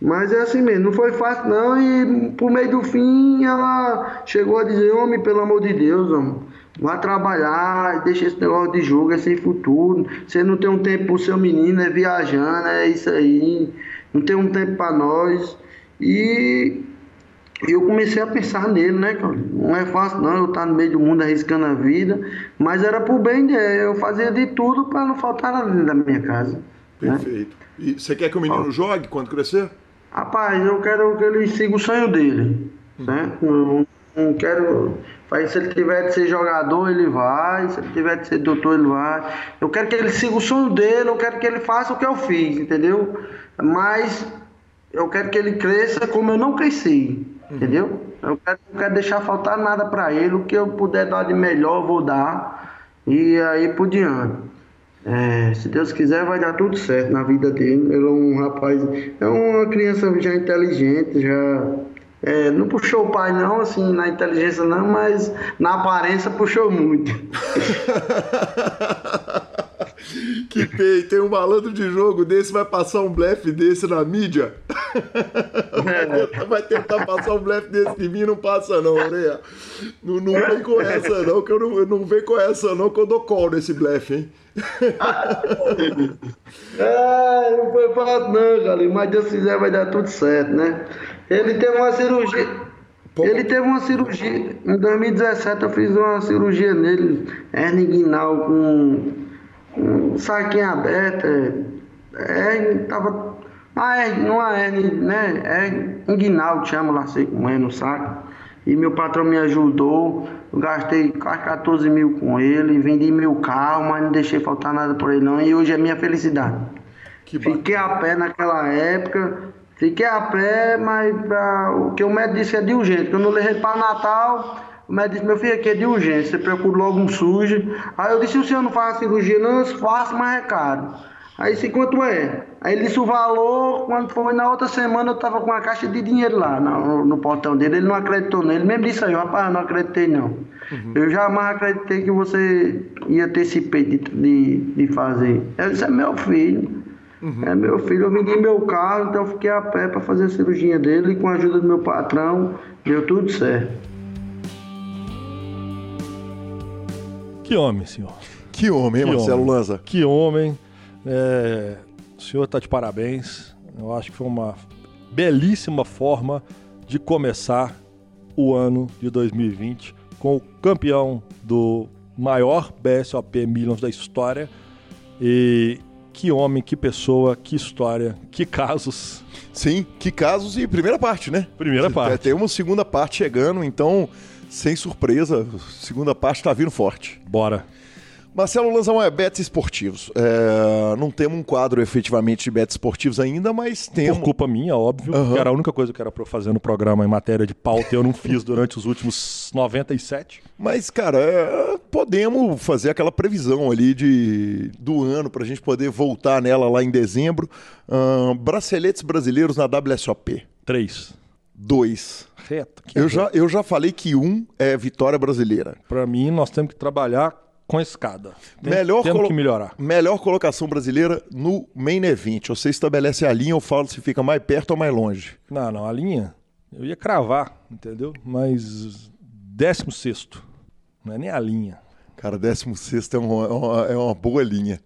Mas é assim mesmo, não foi fácil não, e por meio do fim ela chegou a dizer, homem, pelo amor de Deus, homem, vai trabalhar, deixa esse negócio de jogo, é sem futuro, você não tem um tempo pro seu menino, é viajando, é isso aí, não tem um tempo para nós. E eu comecei a pensar nele, né, cara? Não é fácil não, eu estar no meio do mundo arriscando a vida, mas era pro bem dele, eu fazia de tudo para não faltar nada dentro da minha casa. Né? Perfeito. Né? E você quer que o menino Ó, jogue quando crescer? Rapaz, eu quero que ele siga o sonho dele, certo? Eu não quero... Se ele tiver de ser jogador, ele vai. Se ele tiver de ser doutor, ele vai. Eu quero que ele siga o sonho dele, eu quero que ele faça o que eu fiz, entendeu? Mas eu quero que ele cresça como eu não cresci. Entendeu? Eu quero, não quero deixar faltar nada para ele. O que eu puder dar de melhor, eu vou dar. E aí por diante. É, se Deus quiser, vai dar tudo certo na vida dele. Ele é um rapaz, é uma criança já inteligente, já. É, não puxou o pai, não, assim, na inteligência, não, mas na aparência puxou muito. *laughs* que peito, tem um malandro de jogo desse, vai passar um blefe desse na mídia. Vai tentar passar um blefe desse de mim, não passa não, Oreia. Não, não vem com essa não, que eu não, não vem com essa não, que eu dou call nesse blefe, hein. *laughs* é, não foi fácil não, Galinho, mas Deus quiser vai dar tudo certo, né? Ele teve uma cirurgia... Ele teve uma cirurgia, em 2017 eu fiz uma cirurgia nele, hernia inguinal com um saquinho aberto, é, tava uma hernia, uma hernia, né, é inguinal, chama lá, sei como é, no saco. E meu patrão me ajudou, eu gastei quase 14 mil com ele, vendi meu carro, mas não deixei faltar nada por ele não, e hoje é minha felicidade. Fiquei a pé naquela época, fiquei a pé, mas pra, o que o médico disse é de urgente, que eu não levei para Natal, o médico disse, meu filho, aqui é de urgência, você procura logo um sujo. Aí eu disse, o senhor não faz cirurgia? Não, eu faço, mas é caro. Aí disse, quanto é? Aí ele disse o valor, quando foi na outra semana eu estava com uma caixa de dinheiro lá no, no, portão dele, ele não acreditou nele, mesmo disse aí, rapaz, não acreditei não. Uhum. Eu jamais acreditei que você ia ter esse peito de, de, de fazer. Eu disse, é meu filho. Uhum. É meu filho, eu vendi meu carro, então eu fiquei a pé para fazer a cirurgia dele e com a ajuda do meu patrão, deu tudo certo. Que homem, senhor. Que homem, hein, Marcelo homem. Lanza? Que homem. É, o senhor está de parabéns. Eu acho que foi uma belíssima forma de começar o ano de 2020 com o campeão do maior BSOP Millions da história. E que homem, que pessoa, que história, que casos. Sim, que casos e primeira parte, né? Primeira parte. Tem uma segunda parte chegando, então sem surpresa, segunda parte está vindo forte. Bora. Marcelo Lanzão é bets esportivos. É, não temos um quadro efetivamente de bets esportivos ainda, mas temos. Por culpa minha, óbvio. Uhum. Que era a única coisa que era para fazer no programa em matéria de pauta e eu não fiz durante os últimos 97. Mas, cara, é, podemos fazer aquela previsão ali de, do ano para a gente poder voltar nela lá em dezembro. Uh, braceletes brasileiros na WSOP. Três. Dois. Reto. Eu já, eu já falei que um é vitória brasileira. Para mim, nós temos que trabalhar com a escada. Tem, Melhor temos que melhorar. Melhor colocação brasileira no main event. Você estabelece a linha, eu falo se fica mais perto ou mais longe. Não, não, a linha, eu ia cravar, entendeu? Mas 16 não é nem a linha. Cara, 16 é é uma- é uma boa linha.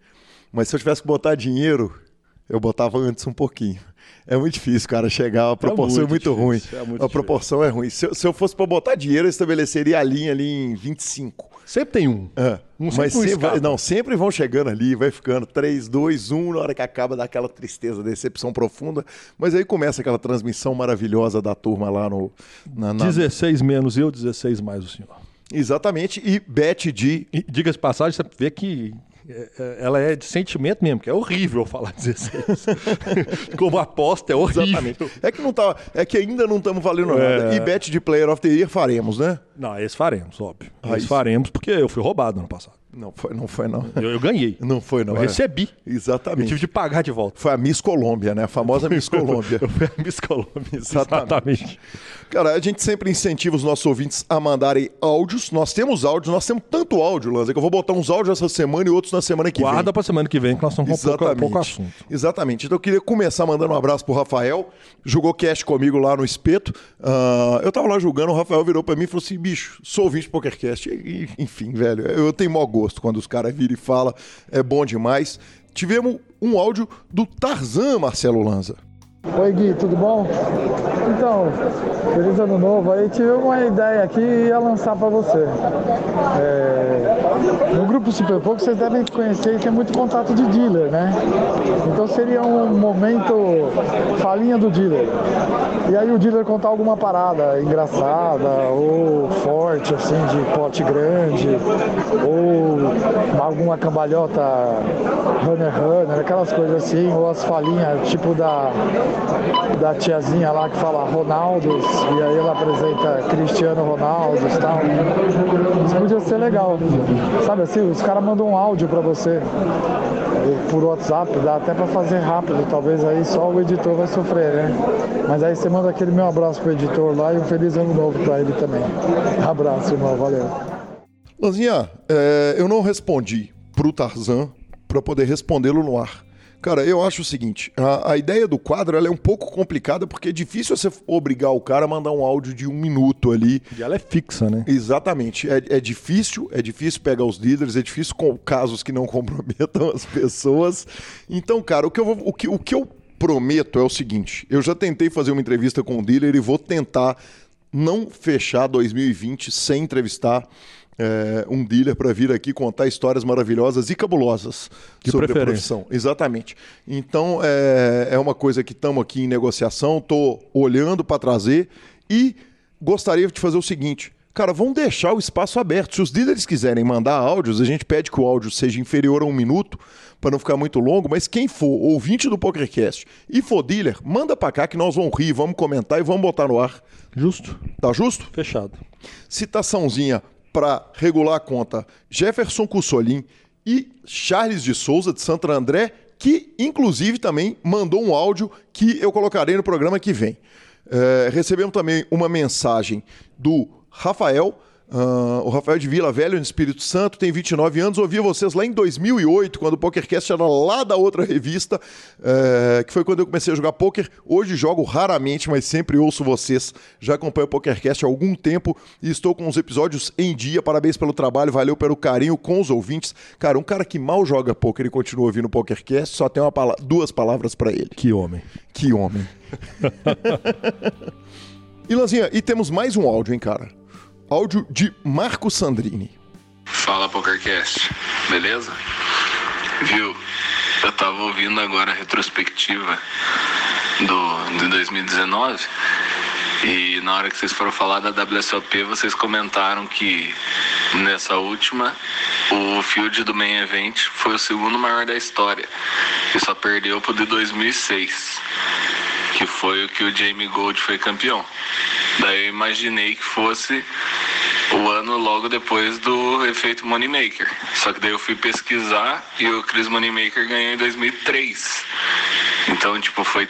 Mas se eu tivesse que botar dinheiro, eu botava antes um pouquinho. É muito difícil, cara, chegar. A proporção é muito, muito ruim. difícil, é muito a proporção é ruim. Se, eu- se eu fosse para botar dinheiro, eu estabeleceria a linha ali em 25. Sempre tem um. É, Um mas sempre um sempre, escapa. não, sempre vão chegando ali, vai ficando 3, 2, 1, na hora que acaba daquela tristeza, decepção profunda. Mas aí começa aquela transmissão maravilhosa da turma lá no. Na, na- 16 menos eu, 16 mais o senhor. Exatamente, e bet de. Diga-se passagem, você vê que é, é, ela é de sentimento mesmo, que é horrível falar *laughs* 16. Como aposta, é horrível. Exatamente. É que não tá. É que ainda não estamos valendo nada. É. E bet de Player of the Year faremos, né? Não, esse faremos, óbvio. Ah, esse isso. faremos porque eu fui roubado ano passado. Não foi, não foi, não. Eu, eu ganhei. Não foi, não. Eu é. recebi. Eu Exatamente. tive de pagar de volta. Foi a Miss Colômbia, né? A famosa Miss *laughs* Colômbia. *laughs* Eu fui a Miss Colômbia. *laughs* Exatamente. Exatamente. Cara, a gente sempre incentiva os nossos ouvintes a mandarem áudios. Nós temos áudios, nós temos tanto áudio, Lanza, que eu vou botar uns áudios essa semana e outros na semana que vem. Guarda pra semana que vem, que nós estamos com pouco, pouco assunto. Exatamente. Então eu queria começar mandando um abraço pro Rafael. Jogou cast comigo lá no espeto. Ah, eu tava lá jogando, o Rafael virou pra mim e falou assim: bicho, sou ouvinte de PokerCast. E, enfim, velho, eu tenho maior gosto quando os caras viram e falam, é bom demais. Tivemos um áudio do Tarzan, Marcelo Lanza. Oi Gui, tudo bom? Então, feliz ano novo. Aí tive uma ideia aqui e ia lançar para você. É, no grupo Super Pouco vocês devem conhecer que é muito contato de dealer, né? Então seria um momento falinha do dealer. E aí o dealer contar alguma parada engraçada ou forte, assim, de pote grande, ou alguma cambalhota runner runner, aquelas coisas assim, ou as falinhas tipo da da tiazinha lá que fala Ronaldos, e aí ela apresenta Cristiano Ronaldo e tal. Isso podia ser legal. Sabe assim, os caras mandam um áudio pra você eh, por WhatsApp, dá até pra fazer rápido, talvez aí só o editor vai sofrer, né? Mas aí você manda aquele meu abraço pro editor lá e um feliz ano novo pra ele também. Abraço, irmão, valeu. Lanzinha, é, eu não respondi pro Tarzan para poder respondê-lo no ar. Cara, eu acho o seguinte: a, a ideia do quadro ela é um pouco complicada porque é difícil você obrigar o cara a mandar um áudio de um minuto ali. E ela é fixa, né? Exatamente. É, é difícil, é difícil pegar os líderes, é difícil com casos que não *laughs* comprometam as pessoas. Então, cara, o que eu, vou- o que, o que eu prometo é o seguinte: eu já tentei fazer uma entrevista com o dealer e vou tentar não fechar 2020 sem entrevistar. É, um dealer para vir aqui contar histórias maravilhosas e cabulosas De sobre a profissão. Exatamente. Então é, é uma coisa que estamos aqui em negociação, estou olhando para trazer e gostaria de fazer o seguinte. Cara, vamos deixar o espaço aberto. Se os líderes quiserem mandar áudios, a gente pede que o áudio seja inferior a um minuto, para não ficar muito longo. Mas quem for ouvinte do PokerCast e for dealer, manda para cá que nós vamos rir, vamos comentar e vamos botar no ar. Justo. Tá justo? Fechado. Citaçãozinha para regular a conta: Jefferson Cussolin e Charles de Souza, de Santo André, que inclusive também mandou um áudio que eu colocarei no programa que vem. É, recebemos também uma mensagem do Rafael. Ah, o Rafael de Vila Velho, no Espírito Santo, tem 29 anos. Ouvi vocês lá em 2008, quando o PokerCast era lá da outra revista, é, que foi quando eu comecei a jogar poker. Hoje jogo raramente, mas sempre ouço vocês. Já acompanho o PokerCast há algum tempo e estou com os episódios em dia. Parabéns pelo trabalho, valeu pelo carinho com os ouvintes. Cara, um cara que mal joga poker e continua ouvindo o PokerCast, só tem uma pala- duas palavras para ele. Que homem. Que homem. *laughs* *laughs* e Lanzinha, e temos mais um áudio, hein, cara? Áudio de Marco Sandrini. Fala PokerCast, beleza? Viu? Eu tava ouvindo agora a retrospectiva do, de 2019 e na hora que vocês foram falar da WSOP, vocês comentaram que nessa última o field do main event foi o segundo maior da história e só perdeu pro de 2006, que foi o que o Jamie Gold foi campeão. Daí eu imaginei que fosse o ano logo depois do efeito Moneymaker. Só que daí eu fui pesquisar e o Chris Moneymaker ganhou em 2003. Então, tipo, foi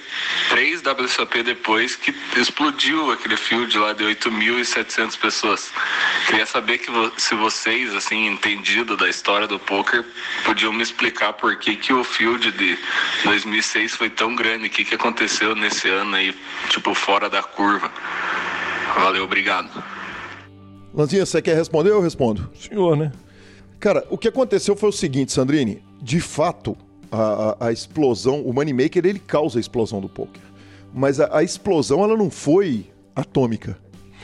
três WSOP depois que explodiu aquele field lá de 8.700 pessoas. Queria saber que vo se vocês, assim, entendido da história do poker, podiam me explicar por que, que o field de 2006 foi tão grande, o que, que aconteceu nesse ano aí, tipo, fora da curva. Valeu, obrigado. Lanzinha, você quer responder ou eu respondo? Senhor, né? Cara, o que aconteceu foi o seguinte, Sandrini. De fato, a, a, a explosão, o Moneymaker, ele causa a explosão do poker. Mas a, a explosão, ela não foi atômica.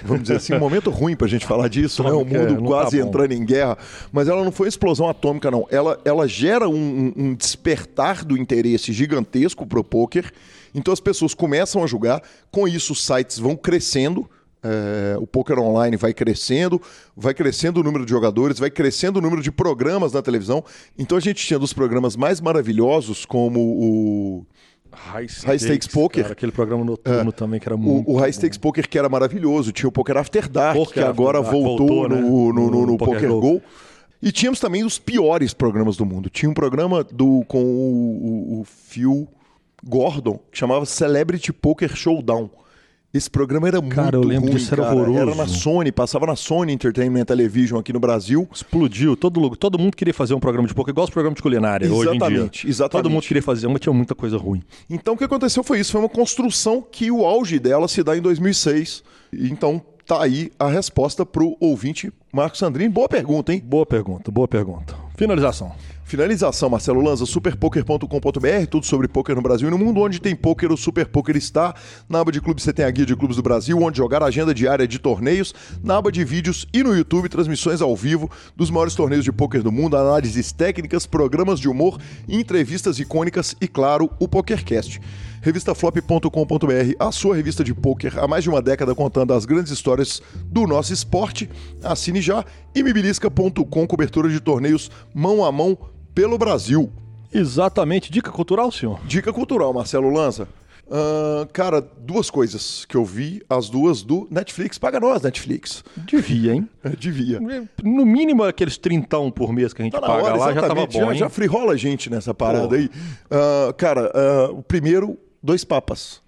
Vamos dizer assim, um momento ruim pra gente falar disso, né? O mundo tá quase bom. entrando em guerra. Mas ela não foi explosão atômica, não. Ela, ela gera um, um- um despertar do interesse gigantesco pro poker. Então as pessoas começam a jogar. Com isso, os sites vão crescendo. É, o poker online vai crescendo, vai crescendo o número de jogadores, vai crescendo o número de programas na televisão. Então a gente tinha dos programas mais maravilhosos, como o, High Stakes, High Stakes Poker. cara, aquele programa noturno também que era muito. o, o High Stakes Poker, que era maravilhoso. Tinha o Poker After Dark, Poker que agora Dark voltou, voltou, no, né? no, no, No no Poker Poker Go. Go. E tínhamos também os piores programas do mundo. Tinha um programa do, com o, o, o Phil Gordon, que chamava Celebrity Poker Showdown. Esse programa era muito Cara, eu lembro ruim, disso, era cara. horroroso. Era na Sony, passava na Sony Entertainment Television aqui no Brasil. Explodiu. Todo, todo mundo queria fazer um programa de poker, igual os programas de culinária hoje em dia. Exatamente, exatamente. Todo mundo queria fazer, mas tinha muita coisa ruim. Então o que aconteceu foi isso, foi uma construção que o auge dela se dá em 2006. Então tá aí a resposta pro ouvinte Marcos Sandrini. Boa pergunta, hein? Boa pergunta, boa pergunta. Finalização. Finalização, Marcelo Lanza, superpoker.com.br, tudo sobre poker no Brasil e no mundo. Onde tem poker, o Super Poker está. Na aba de clubes você tem a guia de clubes do Brasil, onde jogar a agenda diária de torneios. Na aba de vídeos e no YouTube, transmissões ao vivo dos maiores torneios de poker do mundo, análises técnicas, programas de humor, entrevistas icônicas e, claro, o PokerCast. Revistaflop.com.br, a sua revista de poker há mais de uma década contando as grandes histórias do nosso esporte. Assine já. E mibilisca.com, cobertura de torneios mão a mão pelo Brasil. Exatamente. Dica cultural, senhor? Dica cultural, Marcelo Lanza. Ahn, cara, duas coisas que eu vi, as duas do Netflix. Paga nós, Netflix. Devia, hein? *laughs* É, devia. No mínimo aqueles trintão por mês que a gente Tá paga hora, lá já tava bom, já, hein? já frirola a gente nessa parada Pô. aí. Ah, cara, ah, o primeiro, Dois Papas.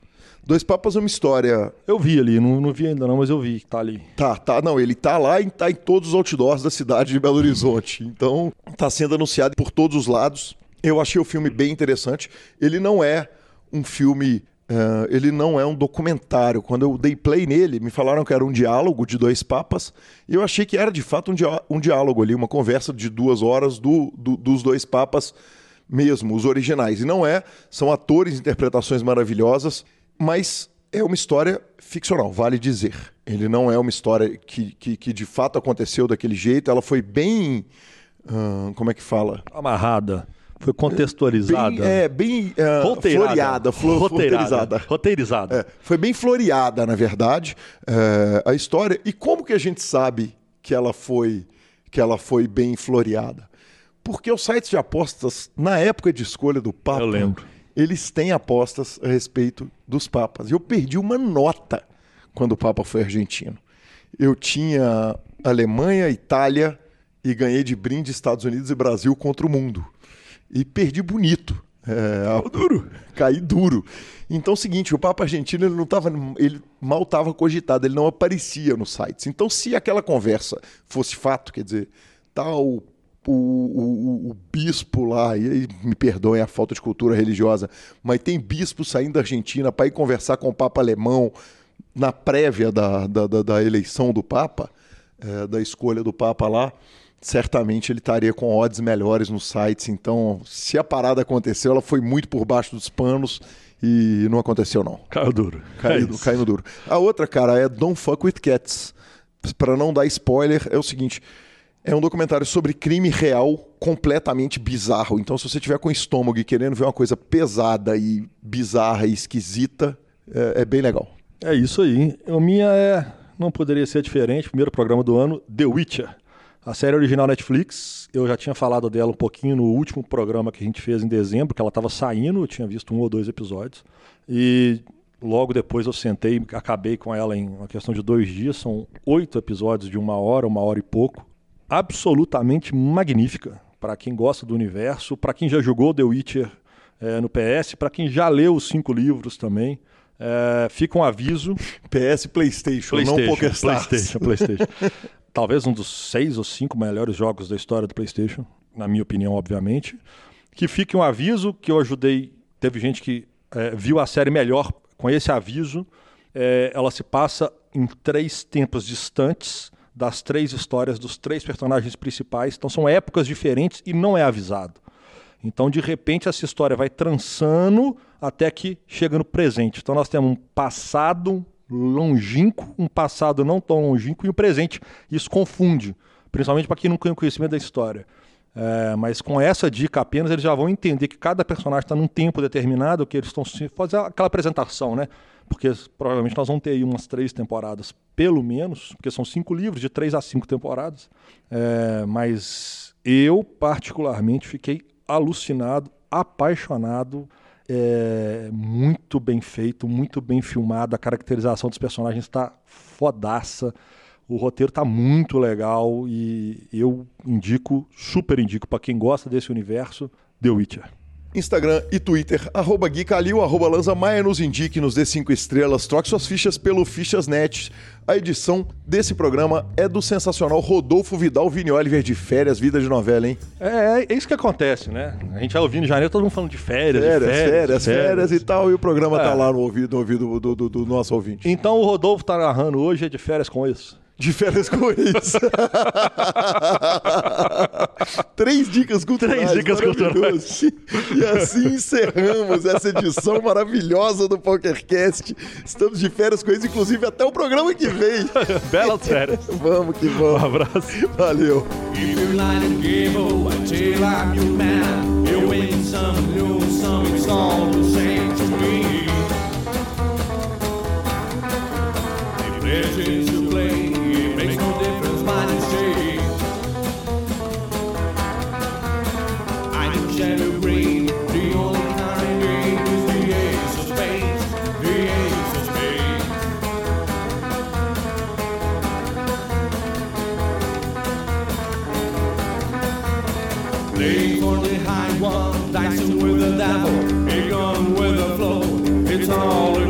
Dois Papas é uma história Eu vi ali, não, não vi ainda não, mas eu vi que tá ali. Tá, tá. Não, ele tá lá e tá em todos os outdoors da cidade de Belo Horizonte. Então, tá sendo anunciado por todos os lados. Eu achei o filme bem interessante. Ele não é um filme. eh, ele não é um documentário. Quando eu dei play nele, me falaram que era um diálogo de dois papas. E eu achei que era de fato um, diá- um diálogo ali, uma conversa de duas horas do- do- dos dois papas mesmo, os originais. E não é, são atores, interpretações maravilhosas, mas é uma história ficcional, vale dizer. Ele não é uma história que, que, que de fato aconteceu daquele jeito, ela foi bem. ah, como é que fala? Amarrada. Foi contextualizada. Bem, é, bem ah, Roteirada. floreada, flo- Roteirada. roteirizada. Roteirizada. É, foi bem floreada, na verdade, é, a história. E como que a gente sabe que ela foi que ela foi bem floreada? Porque os sites de apostas, na época de escolha do Papa, Eu lembro. Eles têm apostas a respeito dos papas. Eu perdi uma nota quando o Papa foi argentino. Eu tinha Alemanha, Itália e ganhei de brinde Estados Unidos e Brasil contra o mundo. E perdi bonito. É, duro. Caí duro. Então é o seguinte, o Papa argentino ele não tava, ele mal estava cogitado, ele não aparecia nos sites. Então se aquela conversa fosse fato, quer dizer, tal o, o, o- bispo lá, e me perdoem a falta de cultura religiosa, mas tem bispo saindo da Argentina para ir conversar com o Papa alemão na prévia da, da, da- da eleição do Papa, eh, da escolha do Papa lá, certamente ele estaria com odds melhores nos sites. Então, se a parada aconteceu, ela foi muito por baixo dos panos e não aconteceu, não. Caiu duro. Caiu, É caiu duro. A outra, cara, é Don't Fuck With Cats. Pra não dar spoiler, é o seguinte: é um documentário sobre crime real completamente bizarro. Então, se você tiver com estômago e querendo ver uma coisa pesada e bizarra e esquisita, é, é bem legal. É isso aí. A minha é. Não poderia ser diferente. Primeiro programa do ano, The Witcher. A série original Netflix. Eu já tinha falado dela um pouquinho no último programa que a gente fez em dezembro, que ela estava saindo. Eu tinha visto um ou dois episódios. E logo depois eu sentei acabei com ela em uma questão de dois dias. São oito episódios de uma hora, uma hora e pouco. Absolutamente magnífica. Para quem gosta do universo, para quem já jogou The Witcher é, no PS. Para quem já leu os cinco livros também, é, fica um aviso. *laughs* PS PlayStation, não PlayStation, PokerStars. PlayStation, PlayStation. *laughs* Talvez um dos seis ou cinco melhores jogos da história do PlayStation, na minha opinião, obviamente. Que fique um aviso que eu ajudei. Teve gente que é, viu a série melhor com esse aviso. É, ela se passa em três tempos distantes das três histórias dos três personagens principais. Então são épocas diferentes e não é avisado. Então, de repente, essa história vai trançando até que chega no presente. Então, nós temos um passado longínquo, um passado não tão longínquo e um presente. Isso confunde, principalmente para quem não tem conhecimento da história. É, mas com essa dica apenas, eles já vão entender que cada personagem está num tempo determinado, que eles estão fazendo aquela apresentação, né? Porque provavelmente nós vamos ter aí umas três temporadas, pelo menos, porque são cinco livros, de três a cinco temporadas. É, mas eu, particularmente, fiquei alucinado, apaixonado. É, muito bem feito, muito bem filmado. A caracterização dos personagens está fodaça. O roteiro está muito legal e eu indico, super indico para quem gosta desse universo, The Witcher. Instagram e Twitter, arroba Gui Calil, arroba Lanza Maia, nos indique, nos dê cinco estrelas, troque suas fichas pelo Fichasnet. A edição desse programa é do sensacional Rodolfo Vidal Vini Oliver de férias, vida de novela, hein? É, é isso que acontece, né? A gente vai ouvindo em janeiro, todo mundo falando de férias, Férias, de férias, férias, férias, férias. e tal, e o programa tá É. lá no ouvido, no ouvido do, do- do nosso ouvinte. Então o Rodolfo tá narrando hoje é de férias com isso. De férias com isso. *laughs* Três dicas culturais. Três dicas maravilhoso. E assim encerramos essa edição maravilhosa do PokerCast. Estamos de férias com isso, inclusive até o programa que vem. *laughs* Belas férias. Vamos que Um vamos. abraço. Valeu. Give with the devil, a gun with a flow. It's all